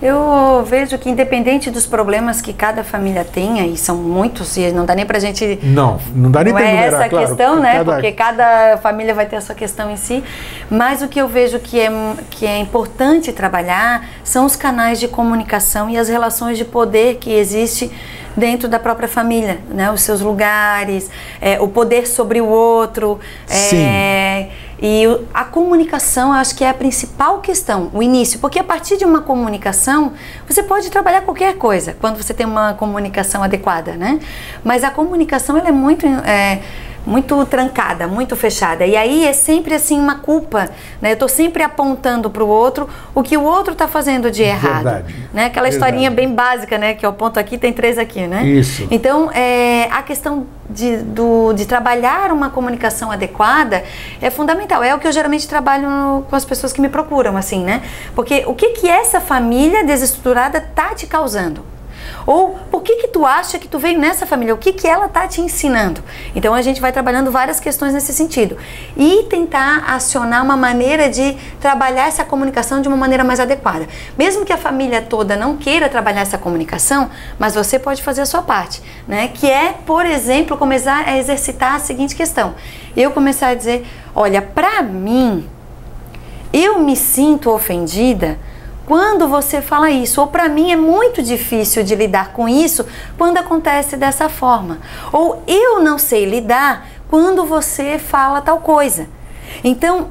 Eu vejo que independente dos problemas que cada família tenha, e são muitos, e não dá nem pra gente... Não, não dá nem não pra é essa claro, questão, né? Cada... Porque cada família vai ter a sua questão em si. Mas o que eu vejo que é, que é importante trabalhar são os canais de comunicação e as relações de poder que existe dentro da própria família, né? Os seus lugares, é, o poder sobre o outro. Sim. É, e a comunicação, acho que é a principal questão, o início, porque a partir de uma comunicação, você pode trabalhar qualquer coisa, quando você tem uma comunicação adequada, né? Mas a comunicação, ela é muito... É, muito trancada, muito fechada. E aí é sempre assim uma culpa, né? Eu estou sempre apontando para o outro o que o outro está fazendo de errado, Verdade. né? Aquela Verdade. historinha bem básica, né? Que é o ponto aqui tem três aqui, né? Isso. Então é, a questão de, do, de trabalhar uma comunicação adequada é fundamental. É o que eu geralmente trabalho no, com as pessoas que me procuram, assim, né? Porque o que que essa família desestruturada tá te causando? Ou por que que tu acha que tu veio nessa família? O que que ela tá te ensinando? Então a gente vai trabalhando várias questões nesse sentido e tentar acionar uma maneira de trabalhar essa comunicação de uma maneira mais adequada. Mesmo que a família toda não queira trabalhar essa comunicação, mas você pode fazer a sua parte, né? Que é, por exemplo, começar a exercitar a seguinte questão. Eu começar a dizer, olha, para mim, eu me sinto ofendida quando você fala isso. Ou para mim é muito difícil de lidar com isso quando acontece dessa forma. Ou eu não sei lidar quando você fala tal coisa. Então,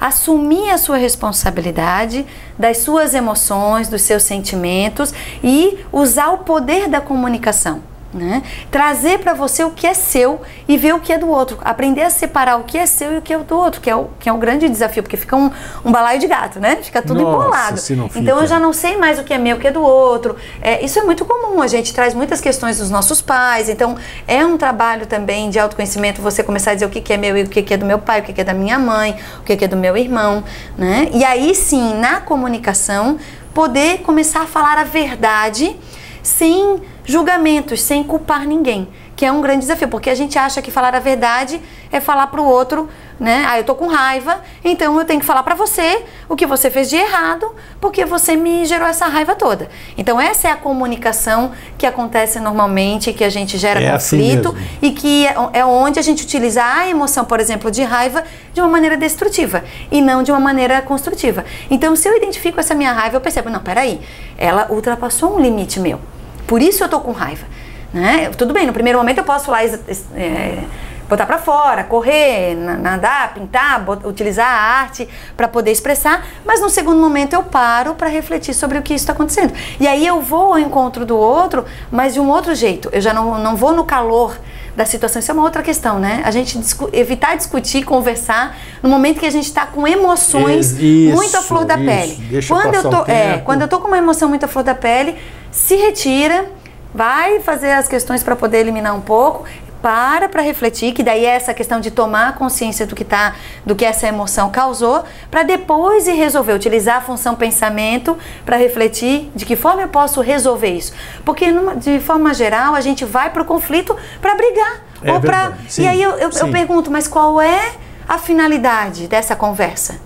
assumir a sua responsabilidade das suas emoções, dos seus sentimentos e usar o poder da comunicação. Né? Trazer para você o que é seu e ver o que é do outro. Aprender a separar o que é seu e o que é do outro, que é o, que é um grande desafio, porque fica um, um balaio de gato, né? Fica tudo Nossa, embolado. Então eu já não sei mais o que é meu, o que é do outro. É, isso é muito comum, a gente traz muitas questões dos nossos pais, então é um trabalho também de autoconhecimento você começar a dizer o que, que é meu e o que, que é do meu pai, o que, que é da minha mãe, o que, que é do meu irmão, né? E aí sim, na comunicação, poder começar a falar a verdade sem julgamentos, sem culpar ninguém, que é um grande desafio, porque a gente acha que falar a verdade é falar para o outro, né? Ah, eu tô com raiva, então eu tenho que falar para você o que você fez de errado, porque você me gerou essa raiva toda. Então essa é a comunicação que acontece normalmente, que a gente gera é assim conflito assim e que é, é onde a gente utiliza a emoção, por exemplo, de raiva de uma maneira destrutiva e não de uma maneira construtiva. Então se eu identifico essa minha raiva, eu percebo, não, peraí, ela ultrapassou um limite meu. Por isso eu tô com raiva. Né? Tudo bem, no primeiro momento eu posso lá é, botar para fora, correr, nadar, pintar, utilizar a arte para poder expressar, mas no segundo momento eu paro para refletir sobre o que está acontecendo. E aí eu vou ao encontro do outro, mas de um outro jeito. Eu já não, não vou no calor da situação. Isso é uma outra questão, né? A gente discu evitar discutir, conversar no momento que a gente está com emoções isso, muito à flor da isso. pele. Deixa quando eu tô, é, quando eu tô com uma emoção muito à flor da pele, se retira, vai fazer as questões para poder eliminar um pouco, para para refletir, que daí é essa questão de tomar consciência do que tá, do que essa emoção causou, para depois ir resolver, utilizar a função pensamento para refletir de que forma eu posso resolver isso. Porque numa, de forma geral a gente vai para o conflito para brigar É ou para e aí eu, eu, eu pergunto, mas qual é a finalidade dessa conversa?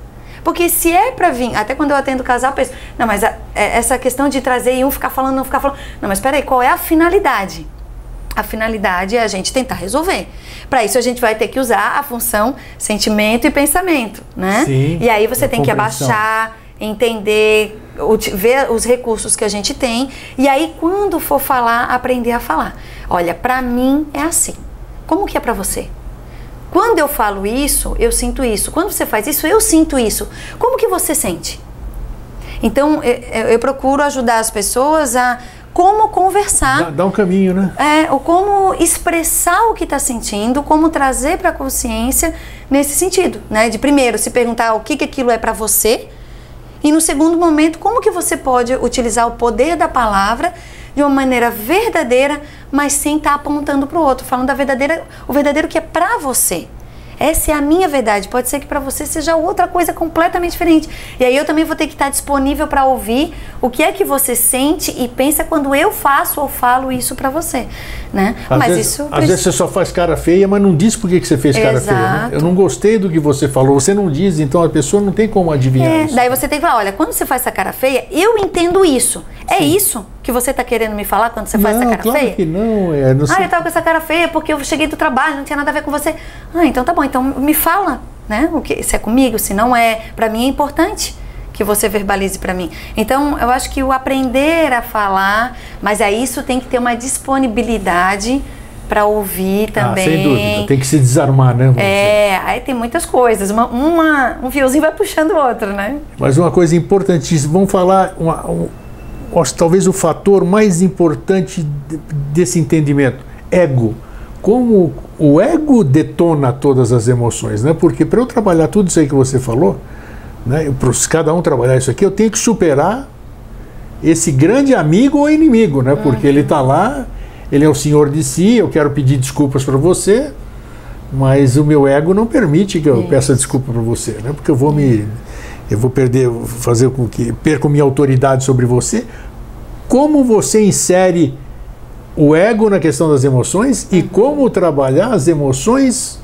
Porque se é para vir, até quando eu atendo casal, eu penso, não, mas a- é- essa questão de trazer e um ficar falando, não ficar falando. Não, mas peraí, qual é a finalidade? A finalidade é a gente tentar resolver. Para isso a gente vai ter que usar a função sentimento e pensamento, né? Sim, e aí você a tem que abaixar, entender, ver os recursos que a gente tem e aí quando for falar, aprender a falar. Olha, para mim é assim. Como que é para você? Quando eu falo isso, eu sinto isso. Quando você faz isso, eu sinto isso. Como que você sente? Então, eu, eu- procuro ajudar as pessoas a como conversar Dá, dá um caminho, né? é, ou como expressar o que está sentindo, como trazer para a consciência nesse sentido, né? De primeiro se perguntar o que, que aquilo é para você E no segundo momento, como que você pode utilizar o poder da palavra de uma maneira verdadeira, mas sem estar tá apontando para o outro, falando da verdadeira, o verdadeiro que é para você. Essa é a minha verdade. Pode ser que para você seja outra coisa completamente diferente. E aí eu também vou ter que estar disponível para ouvir o que é que você sente e pensa quando eu faço ou falo isso para você, né? Às mas vezes, isso às vezes você só faz cara feia, mas não diz por que, você fez cara Exato. feia. Né? Eu não gostei do que você falou. Você não diz, então a pessoa não tem como adivinhar é, isso. Daí você tem que falar, olha, quando você faz essa cara feia, eu entendo isso. É isso que você está querendo me falar quando você faz não, essa cara claro feia? Que não, é. Não ah, eu tava com essa cara feia porque eu cheguei do trabalho, não tinha nada a ver com você. Ah, então tá bom, então me fala, né? O que, se é comigo, se não é. Para mim é importante que você verbalize para mim. Então, eu acho que o aprender a falar, mas aí isso tem que ter uma disponibilidade para ouvir também. Ah, sem dúvida, tem que se desarmar, né? É, dizer. aí tem muitas coisas. Uma, uma, um fiozinho vai puxando o outro, né? Mas uma coisa importantíssima, vamos falar uma, um, talvez o fator mais importante desse entendimento, ego. Como o ego detona todas as emoções, né? Porque para eu trabalhar tudo isso aí que você falou, né? Para cada um trabalhar isso aqui, eu tenho que superar esse grande amigo ou inimigo, né? Porque uhum. ele está lá, ele é o senhor de si, eu quero pedir desculpas para você, mas o meu ego não permite que eu peça desculpa para você, né? Porque eu vou me eu vou perder, fazer com que perca minha autoridade sobre você. Como você insere o ego na questão das emoções e uhum. como trabalhar as emoções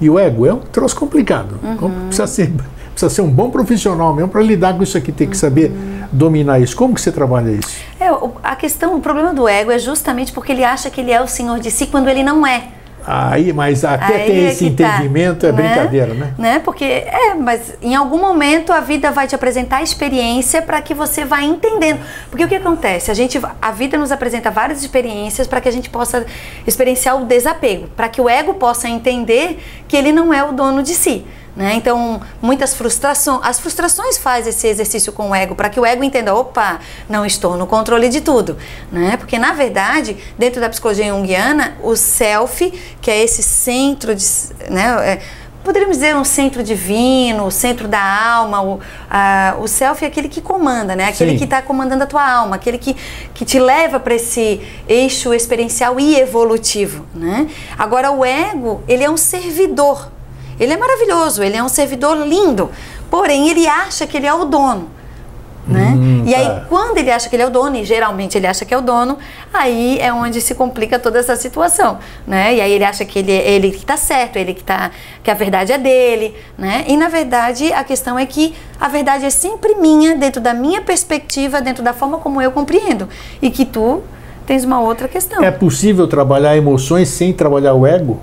e o ego? É um troço complicado. Uhum. Precisa, ser, precisa ser um bom profissional mesmo para lidar com isso aqui, tem que saber uhum. dominar isso. Como que você trabalha isso? É, a questão, o problema do ego é justamente porque ele acha que ele é o senhor de si quando ele não é. Aí, mas até Aí ter é esse tá, entendimento tá, é né? brincadeira, né? né? Porque é, mas em algum momento a vida vai te apresentar a experiência para que você vá entendendo. Porque o que acontece? A gente, a vida nos apresenta várias experiências para que a gente possa experienciar o desapego, para que o ego possa entender que ele não é o dono de si. Né? Então, muitas frustrações, as frustrações faz esse exercício com o ego, para que o ego entenda, opa, não estou no controle de tudo. Né? Porque, na verdade, dentro da psicologia junguiana, o self, que é esse centro de. Né, é, poderíamos dizer um centro divino, o centro da alma, o, a, o self é aquele que comanda, né? Aquele Sim. que está comandando a tua alma, aquele que, que te leva para esse eixo experiencial e evolutivo, né? Agora o ego, ele é um servidor ele é maravilhoso, ele é um servidor lindo, porém ele acha que ele é o dono. Né? Hum, e aí, tá. quando ele acha que ele é o dono, e geralmente ele acha que é o dono, aí é onde se complica toda essa situação, né? E aí ele acha que ele, ele que está certo, ele que tá, que a verdade é dele, né? E na verdade a questão é que a verdade é sempre minha, dentro da minha perspectiva, dentro da forma como eu compreendo, e que tu tens uma outra questão. É possível trabalhar emoções sem trabalhar o ego?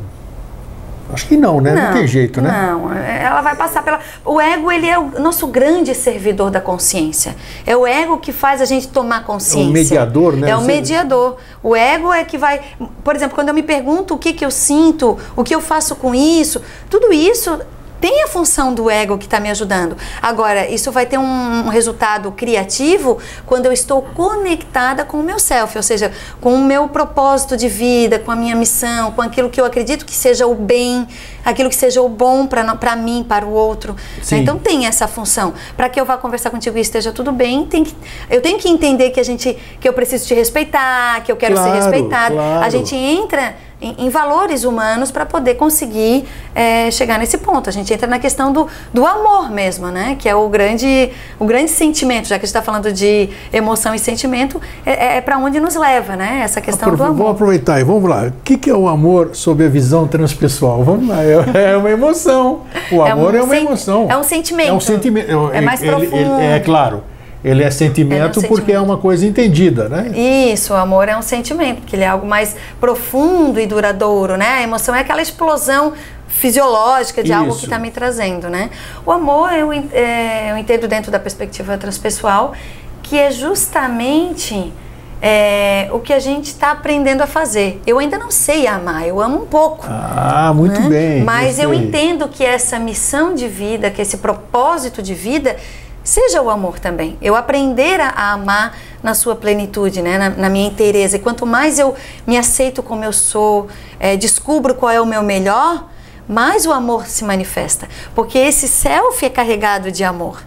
Acho que não, né? Não, não, tem jeito, né? Não, ela vai passar pela. O ego, ele é o nosso grande servidor da consciência. É o ego que faz a gente tomar consciência. É o mediador, né? É o mediador. O ego é que vai. Por exemplo, quando eu me pergunto o que, que eu sinto, o que eu faço com isso, tudo isso tem a função do ego que está me ajudando. Agora, isso vai ter um, resultado criativo quando eu estou conectada com o meu self, ou seja, com o meu propósito de vida, com a minha missão, com aquilo que eu acredito que seja o bem, aquilo que seja o bom para mim, para o outro. Sim. Então tem essa função. Para que eu vá conversar contigo e esteja tudo bem, tem que, eu tenho que entender que a gente, que eu preciso te respeitar, que eu quero claro, ser respeitada. Claro. A gente entra em, em valores humanos para poder conseguir é, chegar nesse ponto. A gente entra na questão do, do amor mesmo, né? Que é o grande, o grande sentimento, já que a gente está falando de emoção e sentimento, é, é, é para onde nos leva, né? Essa questão Apro do amor. Vamos aproveitar e vamos lá. O que, que é o amor sob a visão transpessoal? Vamos lá, é, é uma emoção. O amor é, um é uma emoção. É um sentimento. É um sentimento. É mais profundo. Ele, ele, é claro. Ele é sentimento, ele é um sentimento porque é uma coisa entendida, né? Isso, o amor é um sentimento, porque ele é algo mais profundo e duradouro, né? A emoção é aquela explosão fisiológica de Isso. algo que está me trazendo, né? O amor eu, é, eu entendo dentro da perspectiva transpessoal que é justamente é, o que a gente está aprendendo a fazer. Eu ainda não sei amar, eu amo um pouco. Ah, muito né? bem. Mas eu entendo que essa missão de vida, que esse propósito de vida seja o amor também. Eu aprender a, amar na sua plenitude, né? Na, na, minha inteireza. E quanto mais eu me aceito como eu sou, é, descubro qual é o meu melhor, mais o amor se manifesta. Porque esse self é carregado de amor.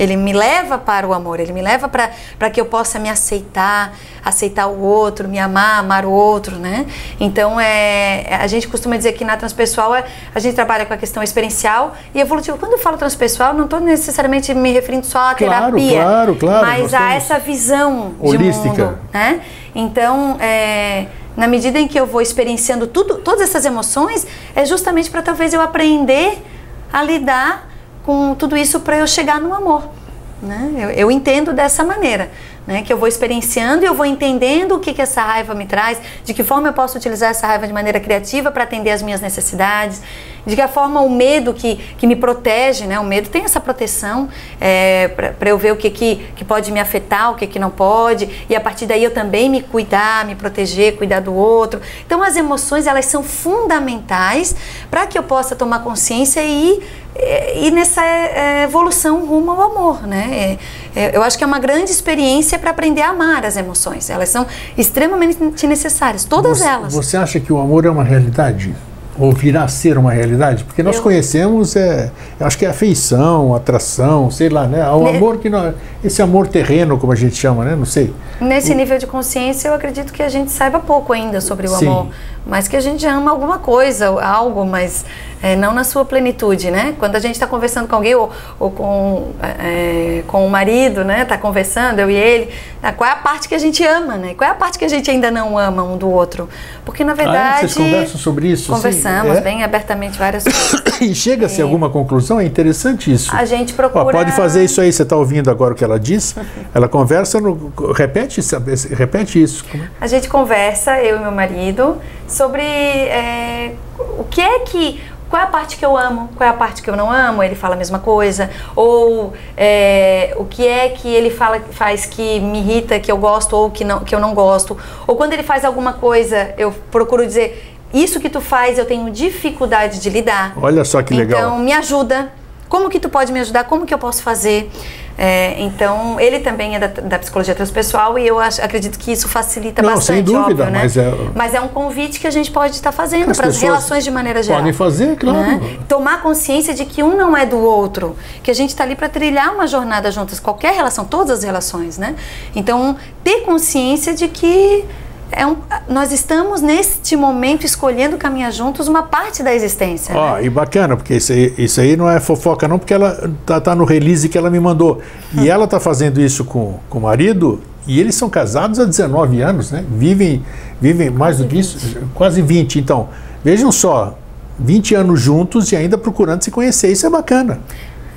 Ele me leva para o amor, ele me leva para que eu possa me aceitar, aceitar o outro, me amar, amar o outro, né? Então, é, a gente costuma dizer que na transpessoal é, a gente trabalha com a questão experiencial e evolutiva. Quando eu falo transpessoal, não estou necessariamente me referindo só à claro, terapia, claro, claro, mas a essa visão holística. de mundo, né? Então, é, na medida em que eu vou experienciando tudo, todas essas emoções, é justamente para talvez eu aprender a lidar com tudo isso para eu chegar no amor. Né? Eu, eu entendo dessa maneira né? Que eu vou experienciando e eu vou entendendo o que, que essa raiva me traz, de que forma eu posso utilizar essa raiva de maneira criativa para atender as minhas necessidades, de que forma o medo que, que me protege, né? O medo tem essa proteção é, para eu ver o que, que, que pode me afetar, o que, que não pode, e a partir daí eu também me cuidar, me proteger, cuidar do outro. Então as emoções elas são fundamentais para que eu possa tomar consciência e e nessa é, evolução rumo ao amor, né? É, é, eu acho que é uma grande experiência para aprender a amar as emoções. Elas são extremamente necessárias, todas você, elas. Você acha que o amor é uma realidade? Ou virá a ser uma realidade? Porque nós eu... conhecemos, é, acho que é afeição, atração, sei lá, né? O amor que nós, esse amor terreno, como a gente chama, né? Não sei. Nesse o... nível de consciência, eu acredito que a gente saiba pouco ainda sobre o Sim. amor, mas que a gente ama alguma coisa, algo, mas é, não na sua plenitude, né? Quando a gente está conversando com alguém ou, ou com, é, com o marido, né? Está conversando, eu e ele, né? qual é a parte que a gente ama, né? Qual é a parte que a gente ainda não ama um do outro? Porque na verdade. Ah, é? Vocês conversam sobre isso? Conversamos é? bem abertamente várias coisas. e chega-se a alguma conclusão? É interessante isso. A gente procura. Ó, pode fazer isso aí, você está ouvindo agora o que ela diz? ela conversa, no, repete, repete isso. A gente conversa, eu e meu marido, sobre é, o que é que qual é a parte que eu amo, qual é a parte que eu não amo, ele fala a mesma coisa, ou é, o que é que ele fala, faz que me irrita, que eu gosto ou que, não, que eu não gosto, ou quando ele faz alguma coisa, eu procuro dizer, isso que tu faz eu tenho dificuldade de lidar. Olha só que legal. Então me ajuda, como que tu pode me ajudar, como que eu posso fazer? É, então, ele também é da, da, psicologia transpessoal e eu acho, acredito que isso facilita Não, bastante, sem dúvida, óbvio, né? mas, é, mas é um convite que a gente pode estar fazendo para as relações de maneira geral. Podem fazer, claro. Né? Tomar consciência de que um não é do outro, que a gente está ali para trilhar uma jornada juntas, qualquer relação, todas as relações, né? Então, ter consciência de que é um, nós estamos neste momento escolhendo caminhar juntos uma parte da existência. Ó, né? e bacana, porque isso aí, isso aí não é fofoca não, porque ela tá, tá no release que ela me mandou. E ela tá fazendo isso com, com o marido, e eles são casados há 19 anos, né? Vivem, vivem mais do que isso, quase 20. Então, vejam só, 20 anos juntos e ainda procurando se conhecer, isso é bacana.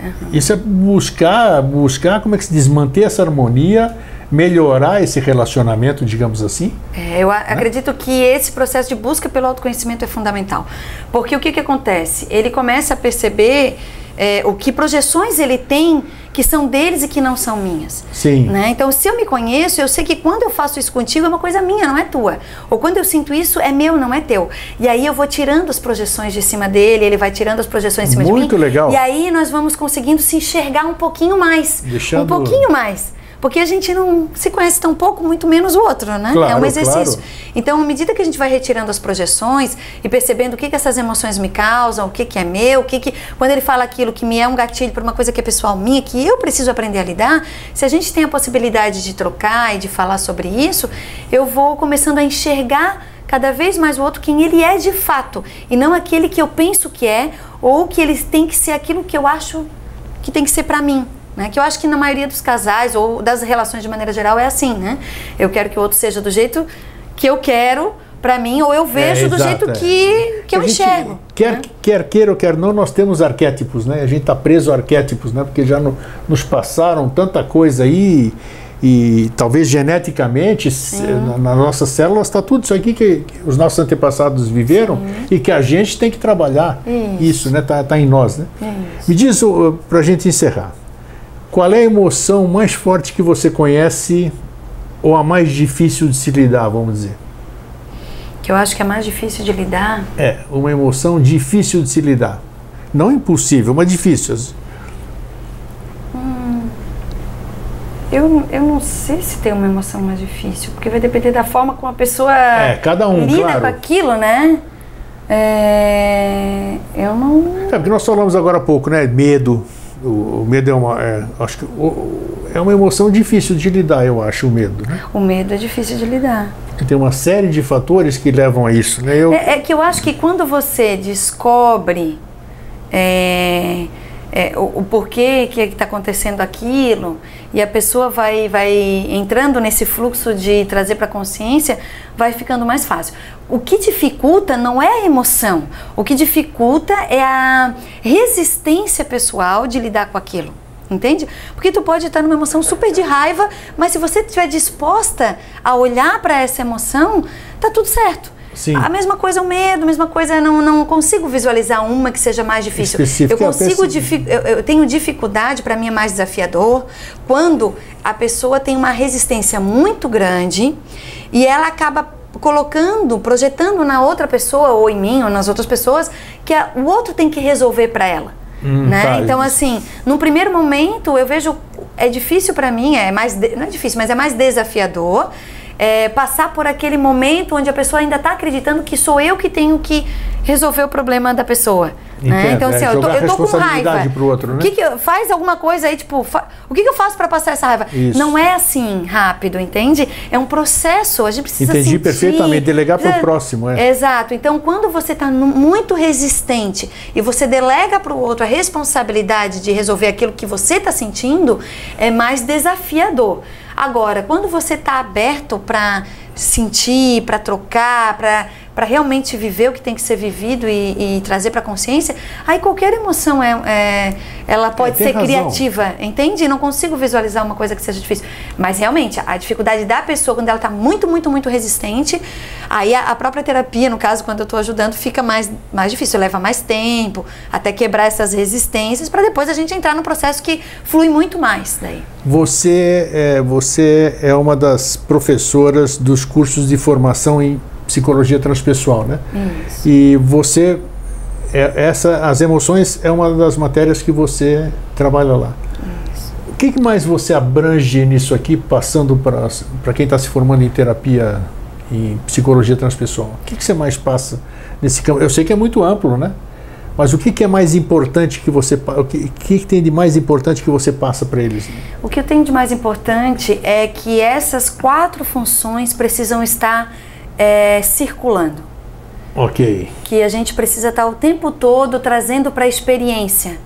Uhum. Isso é buscar, buscar, como é que se diz, manter essa harmonia melhorar esse relacionamento, digamos assim? É, eu né? acredito que esse processo de busca pelo autoconhecimento é fundamental. Porque o que, que acontece? Ele começa a perceber é, o que projeções ele tem que são deles e que não são minhas. Sim. Né? Então, se eu me conheço, eu sei que quando eu faço isso contigo é uma coisa minha, não é tua. Ou quando eu sinto isso, é meu, não é teu. E aí eu vou tirando as projeções de cima dele, ele vai tirando as projeções de cima Muito de mim. Muito legal. E aí nós vamos conseguindo se enxergar um pouquinho mais. Deixando... Um pouquinho mais. Porque a gente não se conhece tão pouco, muito menos o outro, né? Claro, é um exercício. Claro. Então, à medida que a gente vai retirando as projeções e percebendo o que, que essas emoções me causam, o que, que é meu, o que, que. Quando ele fala aquilo que me é um gatilho para uma coisa que é pessoal minha, que eu preciso aprender a lidar, se a gente tem a possibilidade de trocar e de falar sobre isso, eu vou começando a enxergar cada vez mais o outro quem ele é de fato e não aquele que eu penso que é ou que ele tem que ser aquilo que eu acho que tem que ser para mim. Né? Que eu acho que na maioria dos casais ou das relações de maneira geral é assim, né? Eu quero que o outro seja do jeito que eu quero para mim, ou eu vejo é, do jeito é. que, que eu enxergo. Quer, né? quer queira ou quer não, nós temos arquétipos, né? A gente está preso a arquétipos, né? Porque já no, nos passaram tanta coisa aí e talvez geneticamente na, na nossas células está tudo isso aqui que, que, os nossos antepassados viveram Sim. e que a gente tem que trabalhar isso, isso né? Tá, tá em nós, né? Isso. Me diz para a gente encerrar. Qual é a emoção mais forte que você conhece ou a mais difícil de se lidar, vamos dizer? Que eu acho que é mais difícil de lidar? É, uma emoção difícil de se lidar. Não impossível, mas difícil. Hum, eu, eu não sei se tem uma emoção mais difícil, porque vai depender da forma como a pessoa é, cada um, lida claro. com aquilo, né? É, eu não. É porque nós falamos agora há pouco, né? Medo, O, o medo é uma, é, acho que o, é uma emoção difícil de lidar, eu acho, o medo. Né? O medo é difícil de lidar. Tem uma série de fatores que levam a isso, né? Eu... É, é que eu acho que quando você descobre é, é, o, o, porquê que está acontecendo aquilo e a pessoa vai, vai entrando nesse fluxo de trazer para a consciência, vai ficando mais fácil. O que dificulta não é a emoção, o que dificulta é a resistência pessoal de lidar com aquilo. Entende? Porque tu pode estar numa emoção super de raiva, mas se você estiver disposta a olhar para essa emoção, tá tudo certo. Sim. A mesma coisa o medo, a mesma coisa não não consigo visualizar uma que seja mais difícil. Específica, eu consigo eu, eu tenho dificuldade para mim é mais desafiador quando a pessoa tem uma resistência muito grande e ela acaba colocando, projetando na outra pessoa ou em mim ou nas outras pessoas que a, o outro tem que resolver para ela. Hum, né? Tá. Então, assim, num primeiro momento eu vejo é difícil para mim, é mais de, não é difícil, mas é mais desafiador é, passar por aquele momento onde a pessoa ainda está acreditando que sou eu que tenho que resolver o problema da pessoa. Né? Então, assim, é, eu, tô, eu tô com raiva. Pro outro, né? que, que faz alguma coisa aí, tipo, fa, o que, que eu faço para passar essa raiva? Isso. Não é assim rápido, entende? É um processo, a gente precisa Entendi sentir. perfeitamente, delegar para o próximo. É. Exato. Então, quando você está muito resistente e você delega para o outro a responsabilidade de resolver aquilo que você está sentindo, é mais desafiador. Agora, quando você está aberto para sentir, para trocar, para realmente viver o que tem que ser vivido e, e trazer para a consciência, aí qualquer emoção é, é ela pode é, ser razão. criativa, entende? Não consigo visualizar uma coisa que seja difícil. Mas realmente, a dificuldade da pessoa, quando ela está muito, muito, muito resistente, aí a, a própria terapia, no caso, quando eu estou ajudando, fica mais, mais difícil, leva mais tempo até quebrar essas resistências, para depois a gente entrar no processo que flui muito mais daí. Você é, você é uma das professoras dos cursos de formação em psicologia transpessoal, né? Isso. E você é, essa as emoções é uma das matérias que você trabalha lá. Isso. O que, que mais você abrange nisso aqui, passando para quem está se formando em terapia em psicologia transpessoal? O que, que você mais passa nesse campo? Eu sei que é muito amplo, né? Mas o que, que, é mais importante que você o que, que, tem de mais importante que você passa para eles? O que eu tenho de mais importante é que essas quatro funções precisam estar é, circulando. Ok. Que a gente precisa estar o tempo todo trazendo para a experiência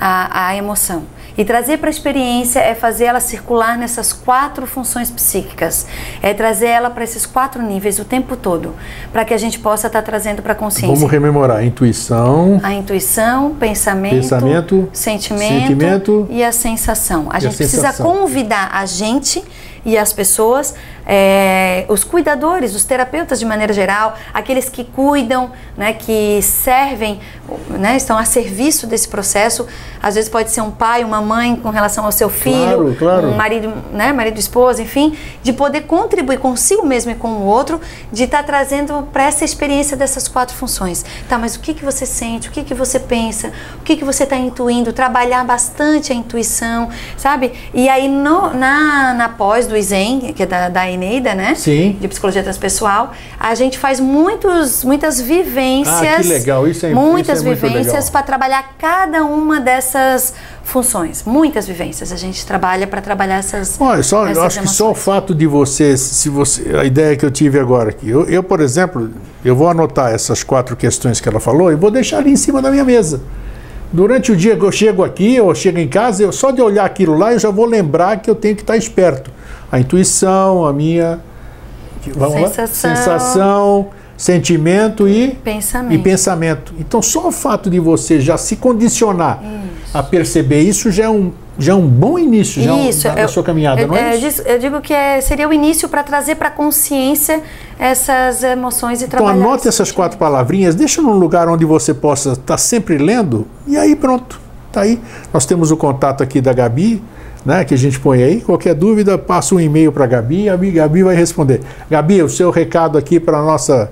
a, emoção. E trazer para a experiência é fazer ela circular nessas quatro funções psíquicas, é trazer ela para esses quatro níveis o tempo todo, para que a gente possa estar tá trazendo para a consciência. Vamos rememorar: intuição, a intuição, pensamento, pensamento sentimento, sentimento, e a sensação. A gente a precisa sensação. convidar a gente e as pessoas, é, os cuidadores, os terapeutas de maneira geral, aqueles que cuidam, né, que servem, né, estão a serviço desse processo. Às vezes pode ser um pai, uma mãe com relação ao seu filho, claro, claro. um marido, né, marido, esposa, enfim, de poder contribuir consigo mesmo e com o outro, de estar tá trazendo para essa experiência dessas quatro funções. Tá, mas o que que você sente? O que que você pensa? O que que você está intuindo? Trabalhar bastante a intuição, sabe? E aí no, na, na pós do do Zen, que é da, da Eneida, né? Sim. De psicologia transpessoal, a gente faz muitos, muitas vivências. Ah, que legal, isso é Muitas isso é vivências para trabalhar cada uma dessas funções. Muitas vivências. A gente trabalha para trabalhar essas. Olha, só, essas eu acho emoções. que só o fato de você, se você, a ideia que eu tive agora aqui, eu, eu, por exemplo, eu vou anotar essas quatro questões que ela falou e vou deixar ali em cima da minha mesa. Durante o dia que eu chego aqui, eu chego em casa, eu, só de olhar aquilo lá, eu já vou lembrar que eu tenho que estar esperto a intuição, a minha sensação, lá? sensação sentimento e pensamento. e pensamento. Então, só o fato de você já se condicionar isso. a perceber isso já é um, já é um bom início já isso, um, da, eu, sua caminhada, eu, não é, é isso? Eu digo que é, seria o início para trazer para a consciência essas emoções e Então, trabalhar. anote essas quatro palavrinhas, deixa num lugar onde você possa estar sempre lendo e aí pronto. Tá aí. Nós temos o contato aqui da Gabi, né, que a gente põe aí. Qualquer dúvida, passa um e-mail para a Gabi e a Gabi vai responder. Gabi, o seu recado aqui para nossa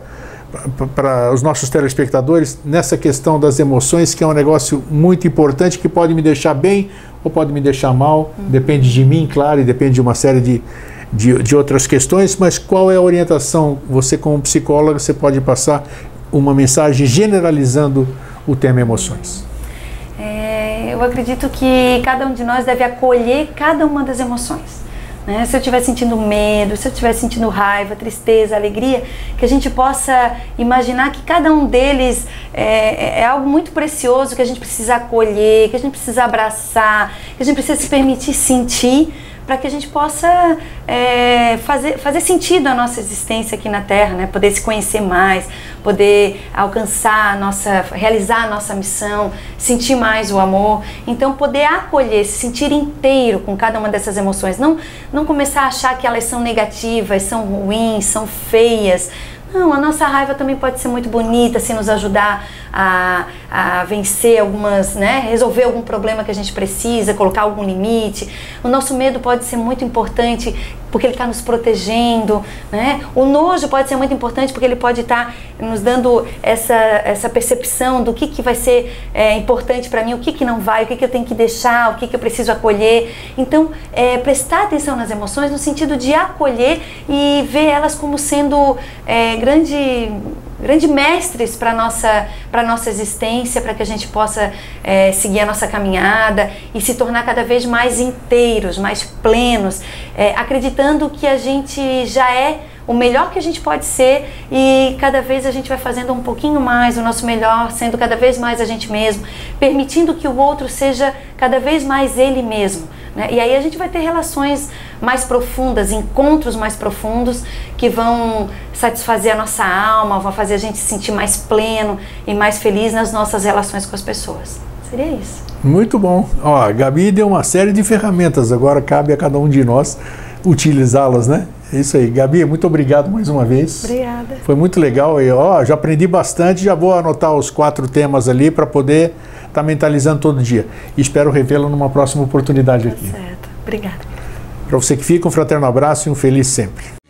para os nossos telespectadores nessa questão das emoções, que é um negócio muito importante que pode me deixar bem ou pode me deixar mal, Uhum. depende de mim, claro, e depende de uma série de, de, de outras questões, mas qual é a orientação? Você, como psicóloga, você pode passar uma mensagem generalizando o tema emoções. É, eu acredito que cada um de nós deve acolher cada uma das emoções. Né? Se eu estiver sentindo medo, se eu estiver sentindo raiva, tristeza, alegria, que a gente possa imaginar que cada um deles é, é, algo muito precioso que a gente precisa acolher, que a gente precisa abraçar, que a gente precisa se permitir sentir para que a gente possa é, fazer, fazer sentido a nossa existência aqui na Terra, né? poder se conhecer mais, poder alcançar a nossa, realizar a nossa missão, sentir mais o amor. Então, poder acolher, se sentir inteiro com cada uma dessas emoções, não, não começar a achar que elas são negativas, são ruins, são feias. Não, a nossa raiva também pode ser muito bonita se nos ajudar a, a vencer algumas, né, resolver algum problema que a gente precisa, colocar algum limite. O nosso medo pode ser muito importante porque ele está nos protegendo, né? O nojo pode ser muito importante porque ele pode estar tá nos dando essa, essa percepção do que, que vai ser é, importante para mim, o que, que não vai, o que, que eu tenho que deixar, o que, que eu preciso acolher. Então, é, prestar atenção nas emoções no sentido de acolher e ver elas como sendo é, grande grandes mestres para nossa para nossa existência, para que a gente possa é, seguir a nossa caminhada e se tornar cada vez mais inteiros, mais plenos, é, acreditando que a gente já é o melhor que a gente pode ser e cada vez a gente vai fazendo um pouquinho mais o nosso melhor, sendo cada vez mais a gente mesmo, permitindo que o outro seja cada vez mais ele mesmo. Né? E aí a gente vai ter relações mais profundas, encontros mais profundos que vão satisfazer a nossa alma, vão fazer a gente se sentir mais pleno e mais feliz nas nossas relações com as pessoas. Seria isso. Muito bom. Ó, a Gabi deu uma série de ferramentas, agora cabe a cada um de nós utilizá-las, né? É isso aí. Gabi, muito obrigado mais uma vez. Obrigada. Foi muito legal. E, ó, já aprendi bastante, já vou anotar os quatro temas ali para poder estar tá mentalizando todo dia. E espero revê-lo numa próxima oportunidade tá aqui. Certo. Obrigada. Para você que fica, um fraterno abraço e um feliz sempre.